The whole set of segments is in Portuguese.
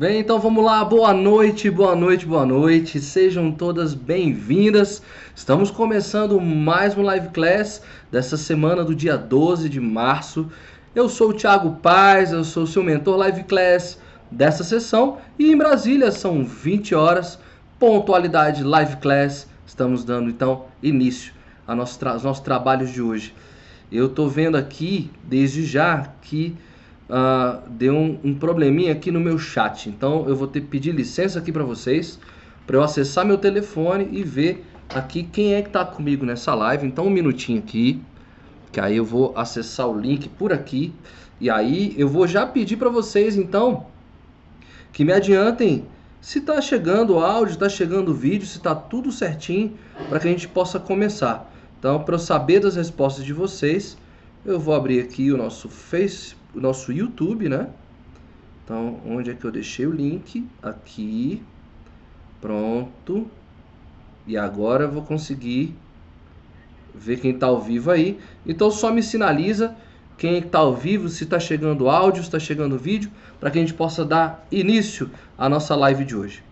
Bem, então vamos lá. Boa noite, boa noite, boa noite. Sejam todas bem-vindas. Estamos começando mais um live class dessa semana do dia 12 de março. Eu sou o Thiago Paz, eu sou o seu mentor live class dessa sessão e em Brasília são 20 horas, pontualidade live class. Estamos dando então início aos nossos trabalhos de hoje. Eu estou vendo aqui desde já que uh, deu um, um, probleminha aqui no meu chat. Então eu vou ter que pedir licença aqui para vocês para eu acessar meu telefone e ver aqui quem é que está comigo nessa live. Então um minutinho aqui, que aí eu vou acessar o link por aqui e aí eu vou já pedir para vocês então que me adiantem se está chegando o áudio, está chegando o vídeo, se está tudo certinho para que a gente possa começar. Então, para eu saber das respostas de vocês, eu vou abrir aqui o nosso Face, o nosso YouTube, né? Então, onde é que eu deixei o link? Aqui. Pronto. E agora eu vou conseguir ver quem está ao vivo aí. Então, só me sinaliza quem está ao vivo, se está chegando áudio, se está chegando vídeo, para que a gente possa dar início à nossa live de hoje.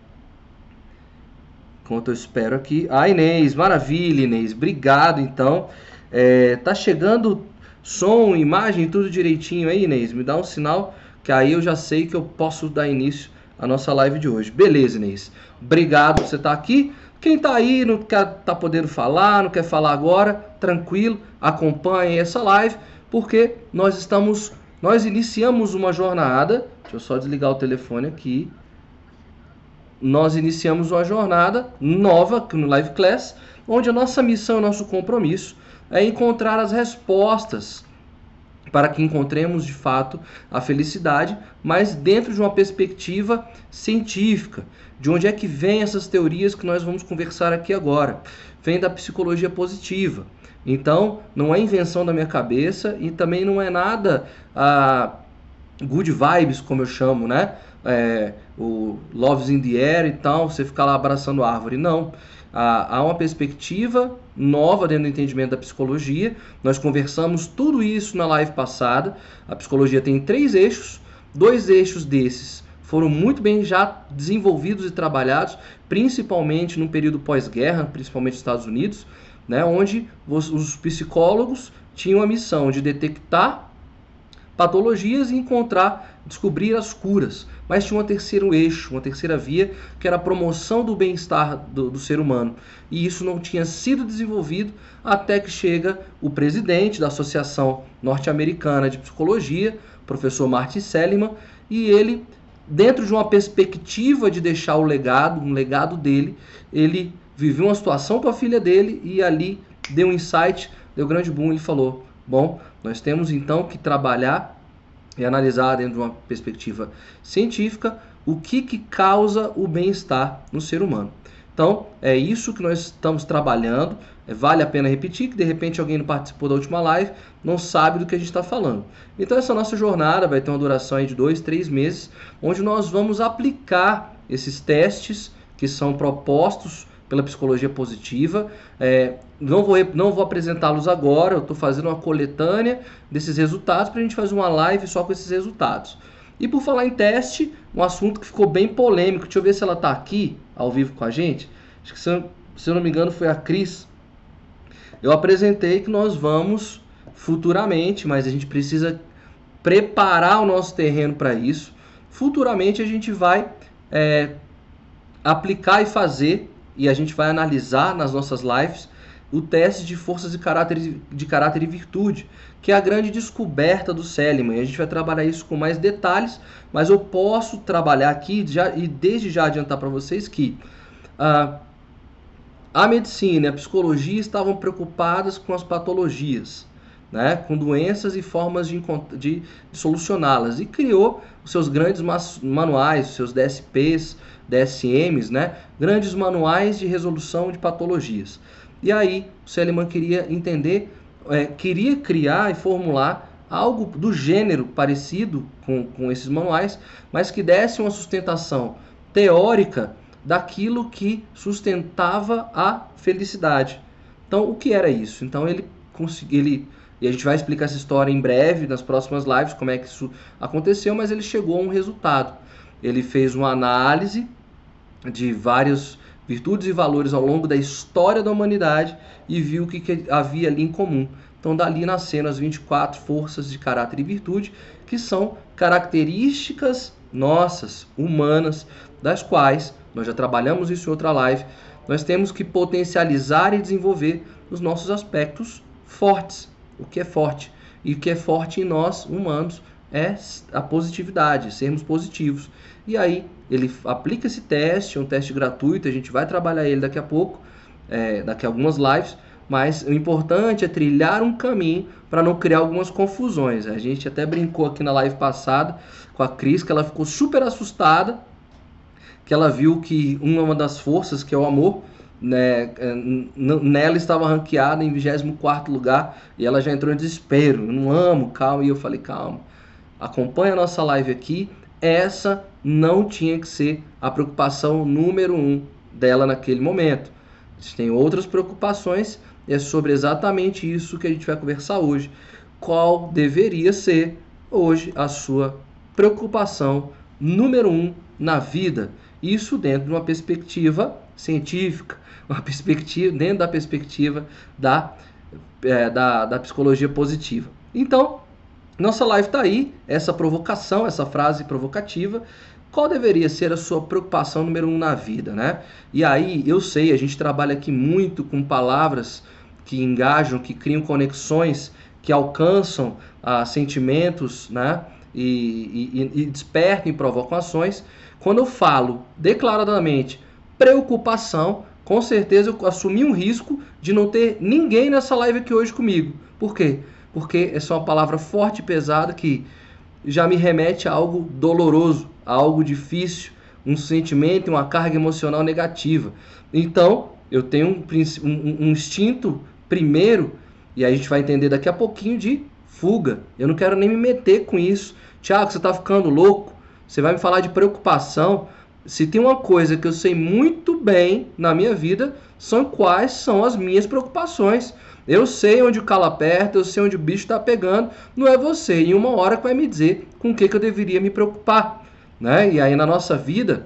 Enquanto eu espero aqui. Ah, Inês, maravilha, Inês. Obrigado, então. É, tá chegando som, imagem, tudo direitinho aí, Inês? Me dá um sinal que aí eu já sei que eu posso dar início à nossa live de hoje. Beleza, Inês. Obrigado por você estar aqui. Quem está aí, não quer tá podendo falar, não quer falar agora, tranquilo, acompanhe essa live, porque nós estamos, nós iniciamos uma jornada. Deixa eu só desligar o telefone aqui. Nós iniciamos uma jornada nova no Live Class, onde a nossa missão, nosso compromisso é encontrar as respostas para que encontremos de fato a felicidade, mas dentro de uma perspectiva científica. De onde é que vem essas teorias que nós vamos conversar aqui agora? Vem da psicologia positiva. Então, não é invenção da minha cabeça e também não é nada ah, good vibes, como eu chamo, né? É, o Love's in the Air e tal, você ficar lá abraçando a árvore. Não há uma perspectiva nova dentro do entendimento da psicologia. Nós conversamos tudo isso na live passada. A psicologia tem três eixos, dois eixos desses foram muito bem já desenvolvidos e trabalhados, principalmente no período pós-guerra, principalmente nos Estados Unidos, né, onde os psicólogos tinham a missão de detectar patologias e encontrar, descobrir as curas mas tinha um terceiro eixo, uma terceira via, que era a promoção do bem-estar do, do, ser humano. E isso não tinha sido desenvolvido até que chega o presidente da Associação Norte-Americana de Psicologia, professor Martin Seligman, e ele, dentro de uma perspectiva de deixar o legado, um legado dele, ele viveu uma situação com a filha dele e ali deu um insight, deu grande boom e falou: Bom, nós temos então que trabalhar e analisar dentro de uma perspectiva científica o que, que causa o bem-estar no ser humano. Então, é isso que nós estamos trabalhando. É, vale a pena repetir que de repente alguém não participou da última live, não sabe do que a gente está falando. Então, essa nossa jornada vai ter uma duração de dois, três meses, onde nós vamos aplicar esses testes que são propostos pela psicologia positiva. É, não vou, não vou apresentá-los agora, eu estou fazendo uma coletânea desses resultados para a gente fazer uma live só com esses resultados. E por falar em teste, um assunto que ficou bem polêmico, deixa eu ver se ela está aqui, ao vivo com a gente. Acho que se eu, se eu não me engano foi a Cris. Eu apresentei que nós vamos futuramente, mas a gente precisa preparar o nosso terreno para isso. Futuramente a gente vai é, aplicar e fazer e a gente vai analisar nas nossas lives o teste de forças de caráter, de caráter e virtude, que é a grande descoberta do Seliman. E a gente vai trabalhar isso com mais detalhes, mas eu posso trabalhar aqui já, e desde já adiantar para vocês que ah, a medicina e a psicologia estavam preocupadas com as patologias, né, com doenças e formas de, de, de solucioná-las, e criou os seus grandes manuais, os seus DSPs, DSMs, né? grandes manuais de resolução de patologias. E aí o Seliman queria entender, é, queria criar e formular algo do gênero parecido com, com esses manuais, mas que desse uma sustentação teórica daquilo que sustentava a felicidade. Então, o que era isso? Então, ele conseguiu, e a gente vai explicar essa história em breve, nas próximas lives, como é que isso aconteceu, mas ele chegou a um resultado. ele fez uma análise de várias virtudes e valores ao longo da história da humanidade e viu o que, que havia ali em comum. Então, dali nasceram as 24 forças de caráter e virtude, que são características nossas, humanas, das quais nós já trabalhamos isso em outra live. Nós temos que potencializar e desenvolver os nossos aspectos fortes. O que é forte? E o que é forte em nós, humanos, é a positividade, sermos positivos. E aí ele aplica esse teste, é um teste gratuito, a gente vai trabalhar ele daqui a pouco, é, daqui a algumas lives, mas o importante é trilhar um caminho para não criar algumas confusões. A gente até brincou aqui na live passada com a Cris, que ela ficou super assustada, que ela viu que uma das forças, que é o amor, né, é, nela estava ranqueada em 24 lugar e ela já entrou em desespero. Eu não amo, calma. E eu falei, calma, acompanha a nossa live aqui. Essa não tinha que ser a preocupação número um dela naquele momento. Tem outras preocupações, é sobre exatamente isso que a gente vai conversar hoje. Qual deveria ser hoje a sua preocupação número um na vida? Isso dentro de uma perspectiva científica, uma perspectiva dentro da perspectiva da, é, da, da psicologia positiva. Então, nossa live está aí, essa provocação, essa frase provocativa. Qual deveria ser a sua preocupação número um na vida, né? E aí, eu sei, a gente trabalha aqui muito com palavras que engajam, que criam conexões, que alcançam ah, sentimentos, né? E, e, e despertam e provocam ações. Quando eu falo declaradamente preocupação, com certeza eu assumi um risco de não ter ninguém nessa live aqui hoje comigo. Por quê? Porque é uma palavra forte e pesada que já me remete a algo doloroso, a algo difícil, um sentimento, uma carga emocional negativa. Então, eu tenho um, um, um instinto primeiro, e a gente vai entender daqui a pouquinho, de fuga. Eu não quero nem me meter com isso. Tiago, você está ficando louco? Você vai me falar de preocupação? se tem uma coisa que eu sei muito bem na minha vida, são quais são as minhas preocupações. Eu sei onde o calo aperta, eu sei onde o bicho está pegando, não é você. Em uma hora que vai me dizer com o que, que eu deveria me preocupar. Né? E aí na nossa vida,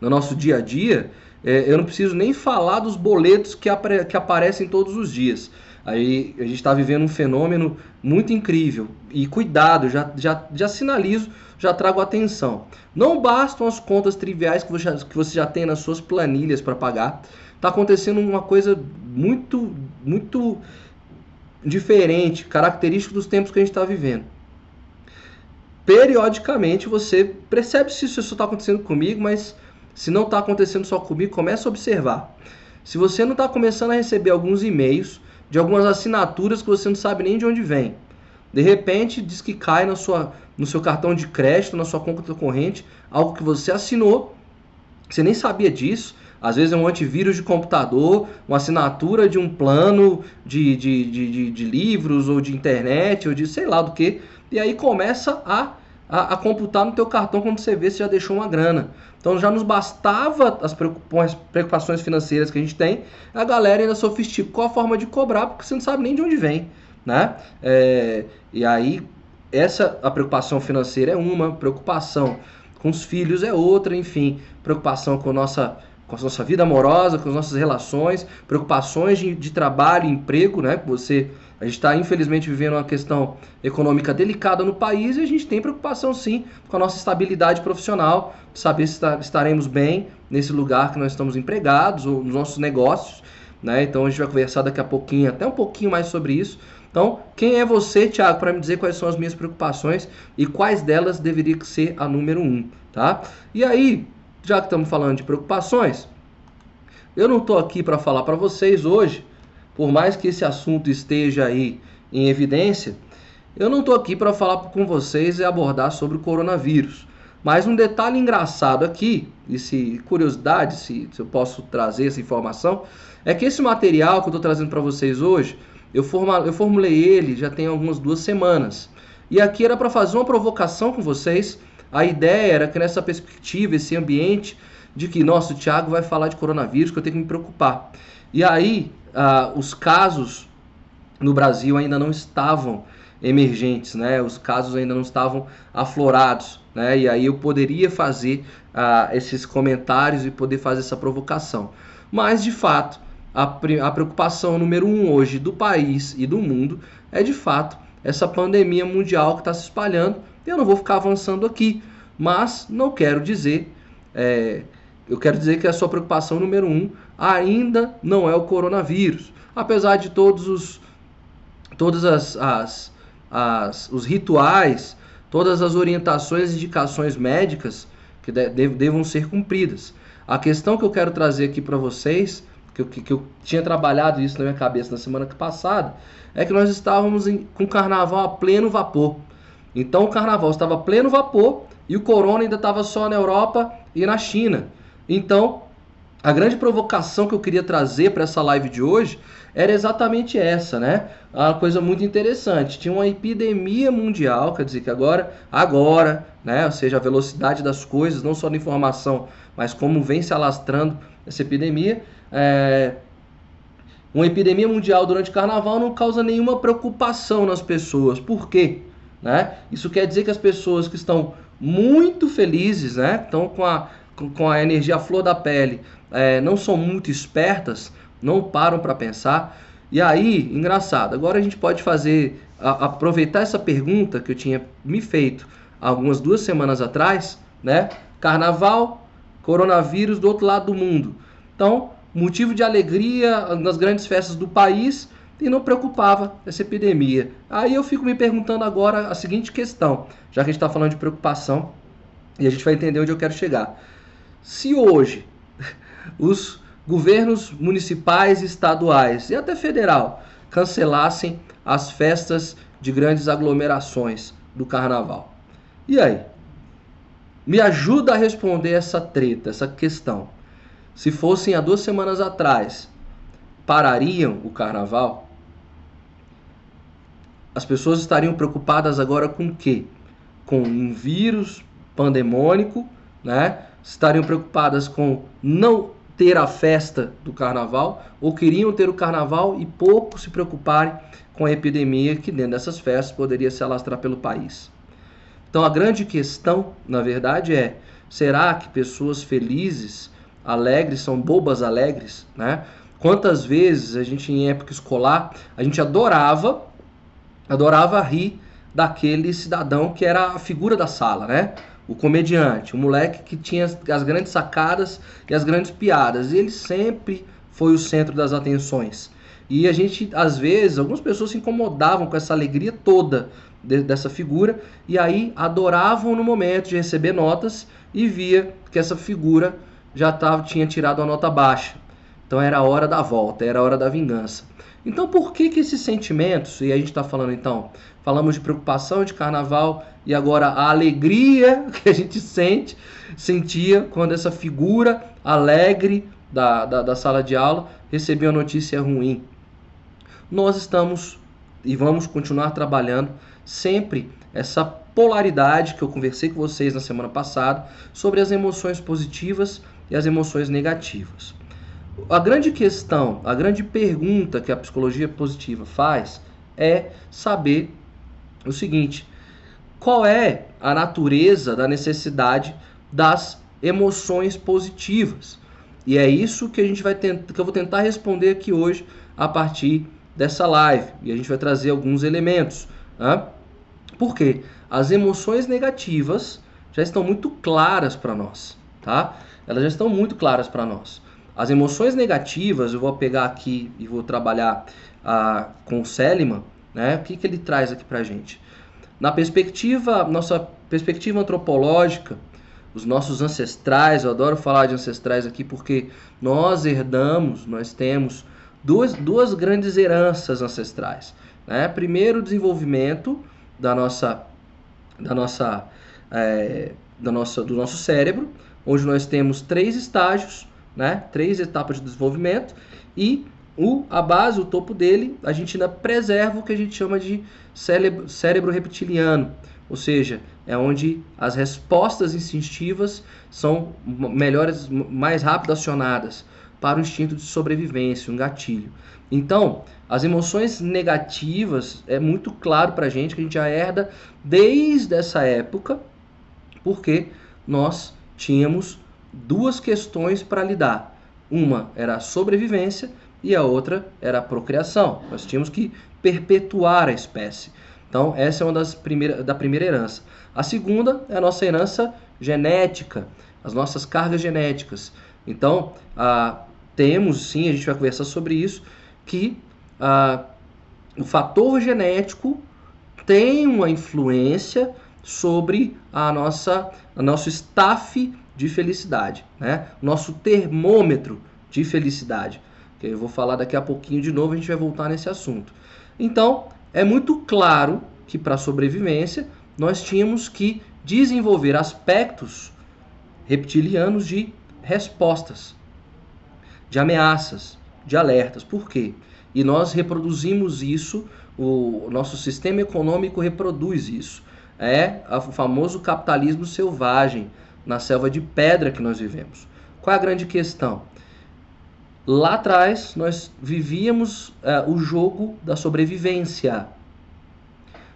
no nosso dia a dia, é, eu não preciso nem falar dos boletos que, apare que aparecem todos os dias. Aí a gente está vivendo um fenômeno muito incrível. E cuidado, já, já, já sinalizo, já trago atenção. Não bastam as contas triviais que você que você já tem nas suas planilhas para pagar. Está acontecendo uma coisa muito, muito diferente, característica dos tempos que a gente está vivendo. Periodicamente você percebe se isso está acontecendo comigo, mas se não está acontecendo só comigo, comece a observar. Se você não está começando a receber alguns e-mails de algumas assinaturas que você não sabe nem de onde vem. De repente, diz que cai na sua, no seu cartão de crédito, na sua conta corrente, algo que você assinou, você nem sabia disso. Às vezes é um antivírus de computador, uma assinatura de um plano de, de, de, de, de livros ou de internet ou de sei lá do que. E aí começa a, a, a, computar no teu cartão quando você vê se já deixou uma grana. Então já nos bastava as preocupações financeiras que a gente tem, a galera ainda sofisticou a forma de cobrar, porque você não sabe nem de onde vem. Né? É, e aí, essa a preocupação financeira é uma, preocupação com os filhos é outra, enfim, preocupação com, nossa, com a nossa vida amorosa, com as nossas relações, preocupações de, de trabalho, emprego, né? Você a gente está, infelizmente, vivendo uma questão econômica delicada no país e a gente tem preocupação, sim, com a nossa estabilidade profissional, saber se estaremos bem nesse lugar que nós estamos empregados ou nos nossos negócios. Né? Então, a gente vai conversar daqui a pouquinho, até um pouquinho mais sobre isso. Então, quem é você, Thiago, para me dizer quais são as minhas preocupações e quais delas deveria ser a número um, tá? E aí, já que estamos falando de preocupações, eu não estou aqui para falar para vocês hoje por mais que esse assunto esteja aí em evidência, eu não estou aqui para falar com vocês e abordar sobre o coronavírus. Mas um detalhe engraçado aqui, e se curiosidade, se, se eu posso trazer essa informação, é que esse material que eu estou trazendo para vocês hoje, eu, forma, eu formulei ele já tem algumas duas semanas. E aqui era para fazer uma provocação com vocês. A ideia era que nessa perspectiva, esse ambiente de que, nossa, o Thiago vai falar de coronavírus, que eu tenho que me preocupar. E aí, ah, os casos no Brasil ainda não estavam emergentes, né? Os casos ainda não estavam aflorados, né? E aí eu poderia fazer uh, esses comentários e poder fazer essa provocação. Mas, de fato, a, a preocupação número um hoje do país e do mundo é, de fato, essa pandemia mundial que está se espalhando. Eu não vou ficar avançando aqui, mas não quero dizer, é, eu quero dizer que a sua preocupação número um ainda não é o coronavírus, apesar de todos os, todas as, as, as os rituais, todas as orientações e indicações médicas que de, devam ser cumpridas. A questão que eu quero trazer aqui para vocês, que eu, que eu tinha trabalhado isso na minha cabeça na semana passada, é que nós estávamos em, com o carnaval a pleno vapor. Então o carnaval estava pleno vapor e o corona ainda estava só na Europa e na China. Então, a grande provocação que eu queria trazer para essa live de hoje era exatamente essa, né? Uma coisa muito interessante. Tinha uma epidemia mundial, quer dizer que agora, agora, né? Ou seja, a velocidade das coisas, não só da informação, mas como vem se alastrando essa epidemia. É... Uma epidemia mundial durante o carnaval não causa nenhuma preocupação nas pessoas. Por quê? Né? Isso quer dizer que as pessoas que estão muito felizes, né? Estão com a, com a energia flor da pele, é, não são muito espertas, não param para pensar. E aí, engraçado, agora a gente pode fazer, a, aproveitar essa pergunta que eu tinha me feito algumas duas semanas atrás, né? Carnaval, coronavírus do outro lado do mundo. Então, motivo de alegria nas grandes festas do país e não preocupava essa epidemia. Aí eu fico me perguntando agora a seguinte questão, já que a gente está falando de preocupação e a gente vai entender onde eu quero chegar. Se hoje os governos municipais, estaduais e até federal cancelassem as festas de grandes aglomerações do carnaval. E aí? Me ajuda a responder essa treta, essa questão. Se fossem há duas semanas atrás, parariam o carnaval? As pessoas estariam preocupadas agora com o quê? Com um vírus pandemônico, né? Estariam preocupadas com não ter a festa do carnaval ou queriam ter o carnaval e pouco se preocuparem com a epidemia que dentro dessas festas poderia se alastrar pelo país. Então a grande questão, na verdade, é: será que pessoas felizes, alegres, são bobas alegres? Né? Quantas vezes a gente, em época escolar, a gente adorava, adorava rir daquele cidadão que era a figura da sala, né? o comediante, o moleque que tinha as grandes sacadas e as grandes piadas. E ele sempre foi o centro das atenções. E a gente, às vezes, algumas pessoas se incomodavam com essa alegria toda de, dessa figura e aí adoravam no momento de receber notas e via que essa figura já tava, tinha tirado a nota baixa. Então era a hora da volta, era a hora da vingança. Então por que que esses sentimentos, e a gente está falando então, falamos de preocupação de carnaval e agora a alegria que a gente sente, sentia quando essa figura alegre da, da, da sala de aula recebeu a notícia ruim. Nós estamos e vamos continuar trabalhando sempre essa polaridade que eu conversei com vocês na semana passada sobre as emoções positivas e as emoções negativas. A grande questão, a grande pergunta que a psicologia positiva faz é saber o seguinte: qual é a natureza da necessidade das emoções positivas. E é isso que a gente vai tentar, que eu vou tentar responder aqui hoje a partir dessa live. E a gente vai trazer alguns elementos. Né? As emoções negativas já estão muito claras para nós, tá? Elas já estão muito claras para nós. As emoções negativas, eu vou pegar aqui e vou trabalhar ah, com o Seliman, né? O que, que ele traz aqui para a gente? Na perspectiva, nossa perspectiva antropológica, os nossos ancestrais, eu adoro falar de ancestrais aqui porque nós herdamos, nós temos duas, duas grandes heranças ancestrais. Né? Primeiro, o desenvolvimento da nossa, da nossa, é, da nossa, do nosso cérebro, onde nós temos três estágios, né? três etapas de desenvolvimento, e o, a base, o topo dele, a gente ainda preserva o que a gente chama de cérebro, cérebro reptiliano, ou seja, é onde as respostas instintivas são melhores, mais rápido acionadas para o instinto de sobrevivência, um gatilho. Então, as emoções negativas é muito claro para a gente que a gente já herda desde essa época. porque nós tínhamos duas questões para lidar. Uma era a sobrevivência e a outra era a procriação. Nós tínhamos que perpetuar a espécie. Então, essa é uma das primeiras da primeira herança. A segunda é a nossa herança genética, as nossas cargas genéticas. Então, ah, temos sim, a gente vai conversar sobre isso, que ah, o fator genético tem uma influência sobre a nossa, a nosso staff de felicidade, né? Nosso termômetro de felicidade. Que eu vou falar daqui a pouquinho de novo, a gente vai voltar nesse assunto. Então, é muito claro que para a sobrevivência nós tínhamos que desenvolver aspectos reptilianos de respostas, de ameaças, de alertas. Por quê? E nós reproduzimos isso, o nosso sistema econômico reproduz isso. É o famoso capitalismo selvagem na selva de pedra que nós vivemos. Qual é a grande questão? Lá atrás nós vivíamos é, o jogo da sobrevivência.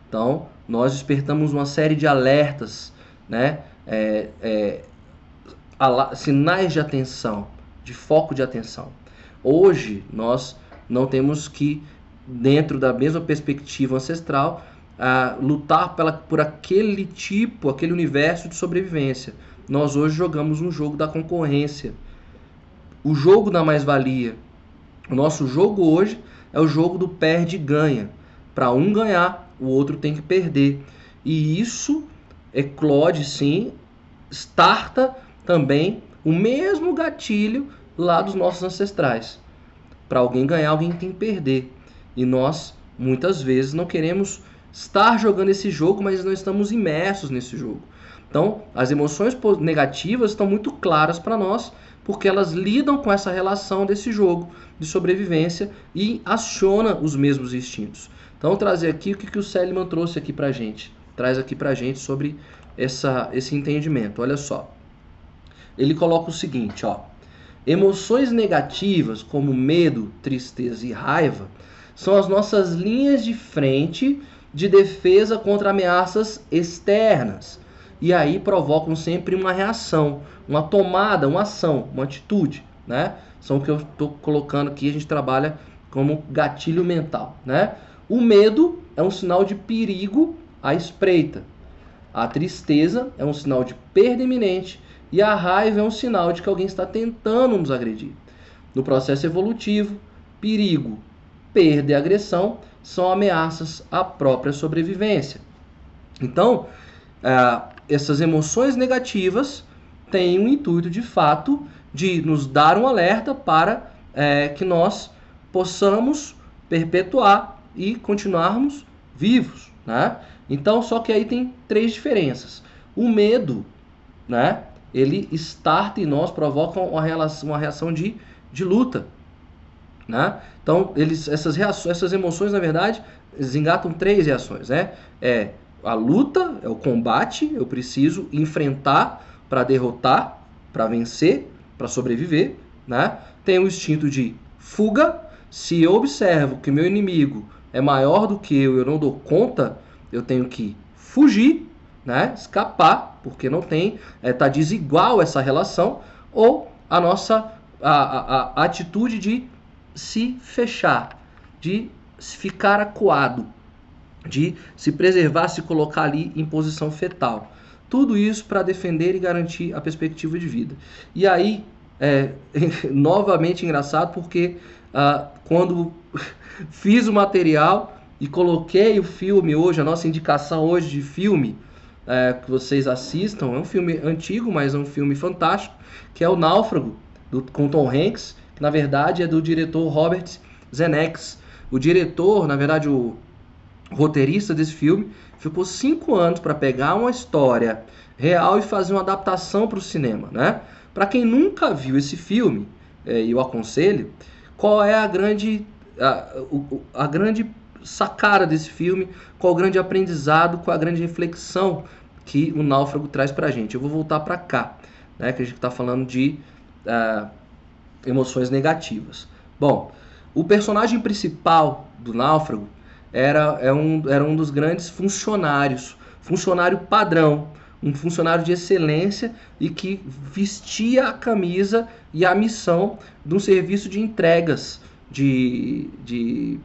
Então nós despertamos uma série de alertas, né? É, é, sinais de atenção, de foco de atenção. Hoje nós não temos que, dentro da mesma perspectiva ancestral, lutar pela, por aquele tipo, aquele universo de sobrevivência. Nós hoje jogamos um jogo da concorrência, o jogo da mais-valia. O nosso jogo hoje é o jogo do perde-ganha. Para um ganhar, o outro tem que perder. E isso eclode sim, starta também o mesmo gatilho lá dos nossos ancestrais. Para alguém ganhar, alguém tem que perder. E nós, muitas vezes, não queremos estar jogando esse jogo, mas não estamos imersos nesse jogo. Então, as emoções negativas estão muito claras para nós, porque elas lidam com essa relação desse jogo de sobrevivência e aciona os mesmos instintos. Então, trazer aqui o que, que o Seliman trouxe aqui para gente, traz aqui para gente sobre essa, esse entendimento. Olha só, ele coloca o seguinte, ó. Emoções negativas como medo, tristeza e raiva são as nossas linhas de frente de defesa contra ameaças externas. E aí provocam sempre uma reação, uma tomada, uma ação, uma atitude, né? São o que eu estou colocando aqui, a gente trabalha como gatilho mental, né? O medo é um sinal de perigo à espreita. A tristeza é um sinal de perda iminente e a raiva é um sinal de que alguém está tentando nos agredir. No processo evolutivo, perigo, perda e agressão são ameaças à própria sobrevivência. Então, é, essas emoções negativas têm um intuito, de fato, de nos dar um alerta para é, que nós possamos perpetuar e continuarmos vivos, né? Então, só que aí tem três diferenças. O medo, né? ele starta em nós, provoca uma, relação, uma reação de, de luta. Né? Então, eles, essas, reações, essas emoções, na verdade, engatam três reações. Né? É a luta, é o combate, eu preciso enfrentar para derrotar, para vencer, para sobreviver. Né? Tem o instinto de fuga. Se eu observo que meu inimigo é maior do que eu, eu não dou conta, eu tenho que fugir, né? escapar porque não tem, é, tá desigual essa relação, ou a nossa a, a, a atitude de se fechar, de ficar acuado, de se preservar, se colocar ali em posição fetal. Tudo isso para defender e garantir a perspectiva de vida. E aí, é, novamente engraçado, porque ah, quando fiz o material e coloquei o filme hoje, a nossa indicação hoje de filme, é, que vocês assistam. É um filme antigo, mas é um filme fantástico, que é o Náufrago, do, com Tom Hanks, que na verdade é do diretor Robert Zemeckis. O diretor, na verdade, o roteirista desse filme, ficou cinco anos para pegar uma história real e fazer uma adaptação para o cinema, né? Para quem nunca viu esse filme, é, eu aconselho, qual é a grande, a, a, a grande sacada desse filme, qual o grande aprendizado, qual a grande reflexão que o Náufrago traz pra gente. Eu vou voltar para cá, né, que a gente está falando de uh, emoções negativas. Bom, o personagem principal do Náufrago era, é um, era um dos grandes funcionários, funcionário padrão, um funcionário de excelência e que vestia a camisa e a missão de um serviço de entregas de, de,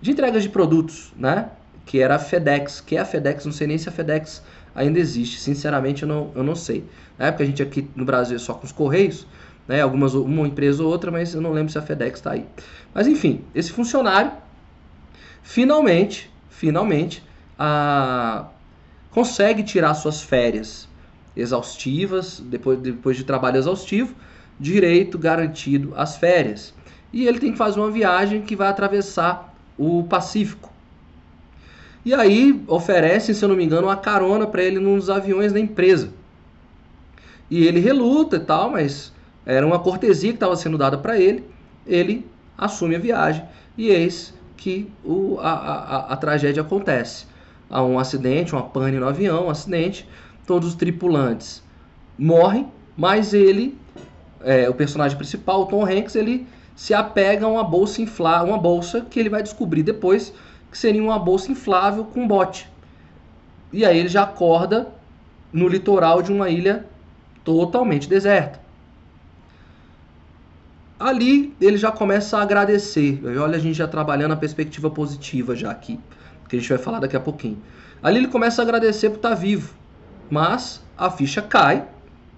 de entregas de produtos, né? Que era a FedEx, que é a FedEx, não sei nem se a FedEx ainda existe, sinceramente eu não, eu não sei. Na época a gente aqui no Brasil é só com os Correios, né? Algumas, uma empresa ou outra, mas eu não lembro se a FedEx está aí. Mas enfim, esse funcionário finalmente, finalmente, a, consegue tirar suas férias exaustivas, depois, depois de trabalho exaustivo, direito garantido às férias. E ele tem que fazer uma viagem que vai atravessar o Pacífico. E aí oferecem, se eu não me engano, uma carona para ele nos aviões da empresa. E ele reluta e tal, mas era uma cortesia que estava sendo dada para ele. Ele assume a viagem e eis que o, a, a, a tragédia acontece. Há um acidente, uma pane no avião, um acidente, todos os tripulantes morrem, mas ele, é, o personagem principal, o Tom Hanks, ele se apega a uma bolsa inflável, uma bolsa que ele vai descobrir depois que seria uma bolsa inflável com bote. E aí ele já acorda no litoral de uma ilha totalmente deserta. Ali ele já começa a agradecer. Olha, a gente já trabalhando a perspectiva positiva já aqui, que a gente vai falar daqui a pouquinho. Ali ele começa a agradecer por estar vivo, mas a ficha cai,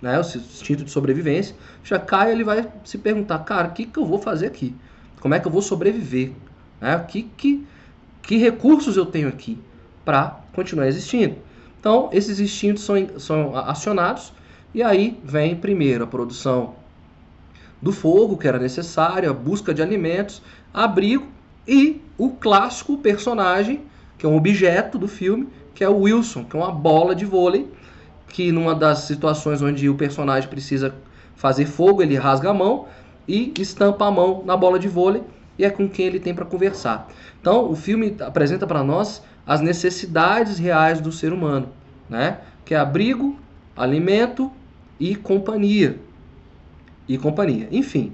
né? O instinto de sobrevivência já cai. Ele vai se perguntar, cara, o que, que eu vou fazer aqui? Como é que eu vou sobreviver? Né? Que, que, que recursos eu tenho aqui para continuar existindo? Então, esses instintos são, são acionados e aí vem primeiro a produção do fogo que era necessário, a busca de alimentos, abrigo e o clássico personagem, que é um objeto do filme, que é o Wilson, que é uma bola de vôlei, que numa das situações onde o personagem precisa fazer fogo, ele rasga a mão e estampa a mão na bola de vôlei e é com quem ele tem para conversar. Então, o filme apresenta para nós as necessidades reais do ser humano, né? Que é abrigo, alimento e companhia e companhia. Enfim,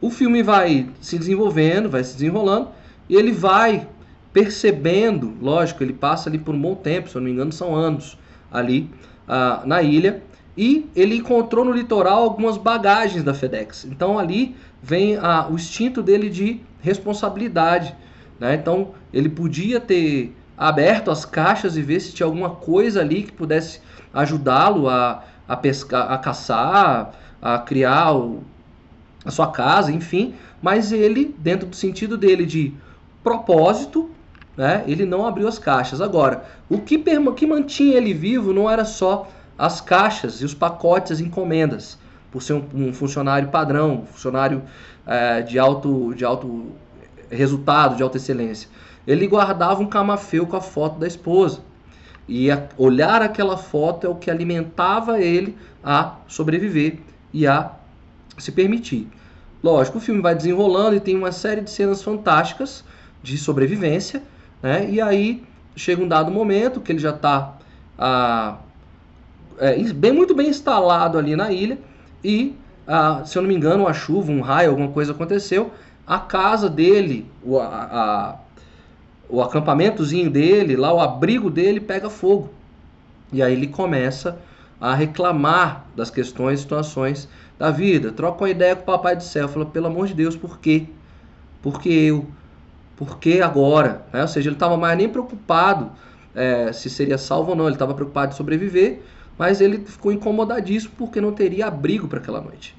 o filme vai se desenvolvendo, vai se desenrolando e ele vai percebendo, lógico, ele passa ali por um bom tempo, se eu não me engano, são anos ali uh, na ilha e ele encontrou no litoral algumas bagagens da FedEx. Então ali vem a, o instinto dele de responsabilidade. Né? Então ele podia ter aberto as caixas e ver se tinha alguma coisa ali que pudesse ajudá-lo a, a pescar, a caçar, a criar o, a sua casa, enfim, mas ele, dentro do sentido dele de propósito, né, ele não abriu as caixas. Agora, o que, que mantinha ele vivo não era só as caixas e os pacotes, as encomendas, por ser um, um funcionário padrão, um funcionário é, de, alto, de alto resultado, de alta excelência. Ele guardava um camafeu com a foto da esposa. E a, olhar aquela foto é o que alimentava ele a sobreviver e a se permitir. Lógico, o filme vai desenrolando e tem uma série de cenas fantásticas de sobrevivência, né? E aí chega um dado momento que ele já está ah, é, bem, muito bem instalado ali na ilha e, ah, se eu não me engano, uma chuva, um raio, alguma coisa aconteceu, a casa dele, o, a, a, o acampamentozinho dele, lá o abrigo dele pega fogo. E aí ele começa a reclamar das questões e situações da vida. Troca uma ideia com o Papai do Céu. Fala, pelo amor de Deus, por quê? Por que eu? Por que agora? Né? Ou seja, ele estava mais nem preocupado é, se seria salvo ou não. Ele estava preocupado em sobreviver, mas ele ficou incomodadíssimo porque não teria abrigo para aquela noite.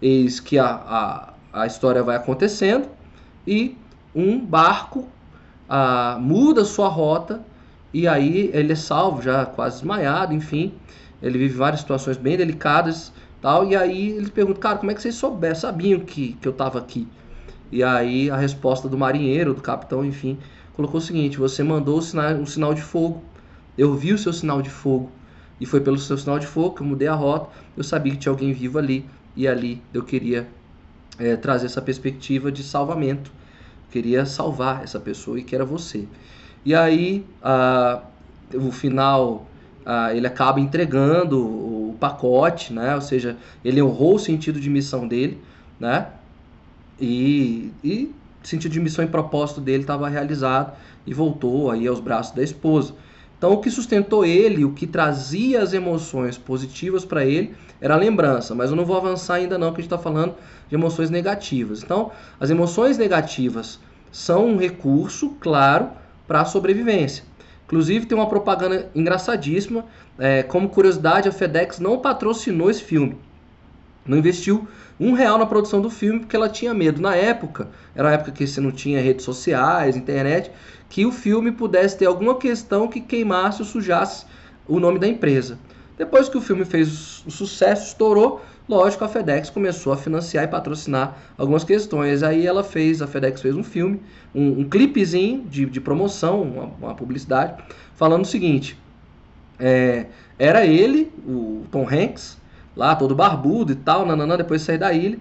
Eis que a, a, a história vai acontecendo e um barco a, muda sua rota e aí ele é salvo, já quase desmaiado, enfim. Ele vive várias situações bem delicadas, tal. E aí ele pergunta, cara, como é que vocês souberam, sabiam que, que eu estava aqui? E aí a resposta do marinheiro, do capitão, enfim, colocou o seguinte: você mandou um sinal, um sinal de fogo. Eu vi o seu sinal de fogo. E foi pelo seu sinal de fogo que eu mudei a rota. Eu sabia que tinha alguém vivo ali. E ali eu queria é, trazer essa perspectiva de salvamento. Eu queria salvar essa pessoa e que era você. E aí, ah, o final ah, ele acaba entregando o, pacote, né? Ou seja, ele honrou o sentido de missão dele, né? E, e sentido de missão e propósito dele estava realizado e voltou aí aos braços da esposa. Então, o que sustentou ele, o que trazia as emoções positivas para ele, era a lembrança. Mas eu não vou avançar ainda não, porque a gente está falando de emoções negativas. Então, as emoções negativas são um recurso, claro, para a sobrevivência. Inclusive, tem uma propaganda engraçadíssima. É, como curiosidade, a FedEx não patrocinou esse filme. Não investiu um real na produção do filme porque ela tinha medo. Na época, era uma época que você não tinha redes sociais, internet, que o filme pudesse ter alguma questão que queimasse ou sujasse o nome da empresa. Depois que o filme fez o sucesso, estourou, lógico, a FedEx começou a financiar e patrocinar algumas questões. Aí ela fez, a FedEx fez um filme, um, um clipezinho de, de promoção, uma, uma, publicidade, falando o seguinte: é, era ele, o Tom Hanks, lá todo barbudo e tal, nananã, depois de sair da ilha,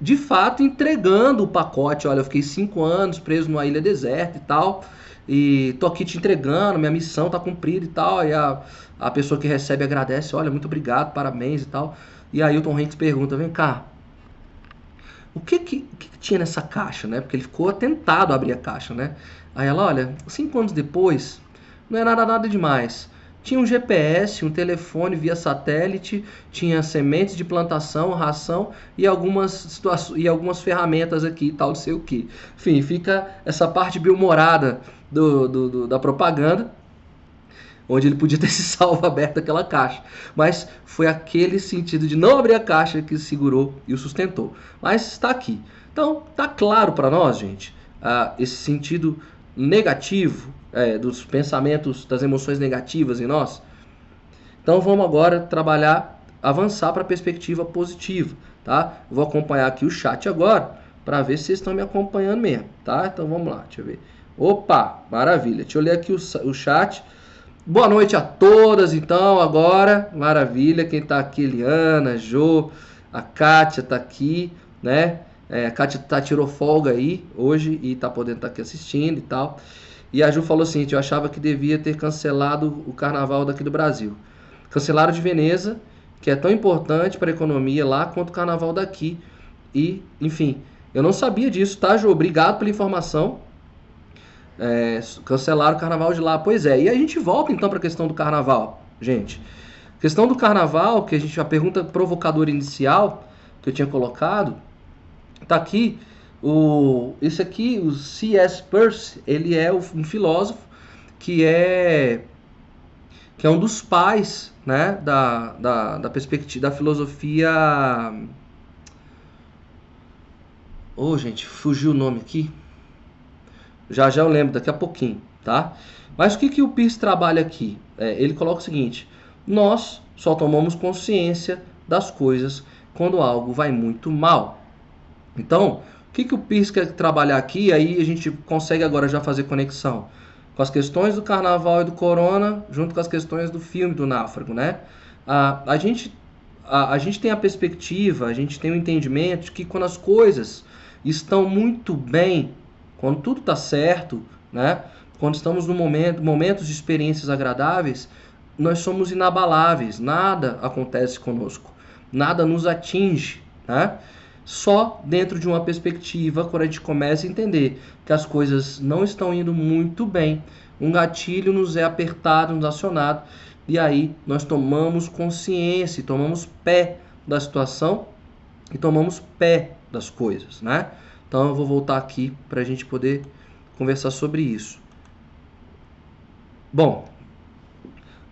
de fato entregando o pacote. Olha, eu fiquei cinco anos preso numa ilha deserta e tal e tô aqui te entregando, minha missão tá cumprida e tal. E a, a pessoa que recebe agradece, olha, muito obrigado, parabéns e tal. E Tom Hanks pergunta, vem cá, o que que, que tinha nessa caixa, né? Porque ele ficou atentado a abrir a caixa, né? Aí ela, olha, cinco anos depois, não é nada, nada demais. Tinha um GPS, um telefone via satélite, tinha sementes de plantação, ração e algumas e algumas ferramentas aqui e tal, não sei o que. Enfim, fica essa parte bem-humorada do, do, do, da propaganda, onde ele podia ter se salvo aberto aquela caixa. Mas foi aquele sentido de não abrir a caixa que segurou e o sustentou. Mas está aqui. Então, tá claro para nós, gente, uh, esse sentido negativo é, dos pensamentos, das emoções negativas em nós. Então vamos agora trabalhar, avançar para a perspectiva positiva, tá? Vou acompanhar aqui o chat agora para ver se vocês estão me acompanhando mesmo, tá? Então vamos lá, deixa eu ver. Opa, maravilha. Deixa eu ler aqui o, o chat. Boa noite a todas, então, agora. Maravilha. Quem está aqui, Eliana, Jô, a Kátia está aqui, né? É, a Kátia tá, tirou folga aí hoje e está podendo estar tá aqui assistindo e tal. E a Ju falou assim: eu achava que devia ter cancelado o carnaval daqui do Brasil. Cancelaram de Veneza, que é tão importante para a economia lá quanto o carnaval daqui. E, enfim, eu não sabia disso, tá, Ju? Obrigado pela informação. É, cancelaram o carnaval de lá. Pois é, e a gente volta então para a questão do carnaval, gente. Questão do carnaval, que a gente a pergunta provocadora inicial que eu tinha colocado, tá aqui o, esse aqui, o C.S. Peirce, ele é um filósofo que é que é um dos pais né, da, da, da perspectiva da filosofia. Ô, oh, gente, fugiu o nome aqui. Já já eu lembro, daqui a pouquinho, tá? Mas o que, que o Peirce trabalha aqui? É, ele coloca o seguinte: nós só tomamos consciência das coisas quando algo vai muito mal. Então, o que, que o PIS quer trabalhar aqui? Aí a gente consegue agora já fazer conexão com as questões do carnaval e do corona, junto com as questões do filme do náufrago, né? A, a, gente, a, a gente tem a perspectiva, a gente tem o entendimento de que quando as coisas estão muito bem, quando tudo está certo, né? Quando estamos no momento, momentos de experiências agradáveis, nós somos inabaláveis, nada acontece conosco, nada nos atinge, né? só dentro de uma perspectiva quando a gente começa a entender que as coisas não estão indo muito bem, um gatilho nos é apertado, nos acionado, e aí nós tomamos consciência, tomamos pé da situação e tomamos pé das coisas, né? Então eu vou voltar aqui para a gente poder conversar sobre isso. Bom,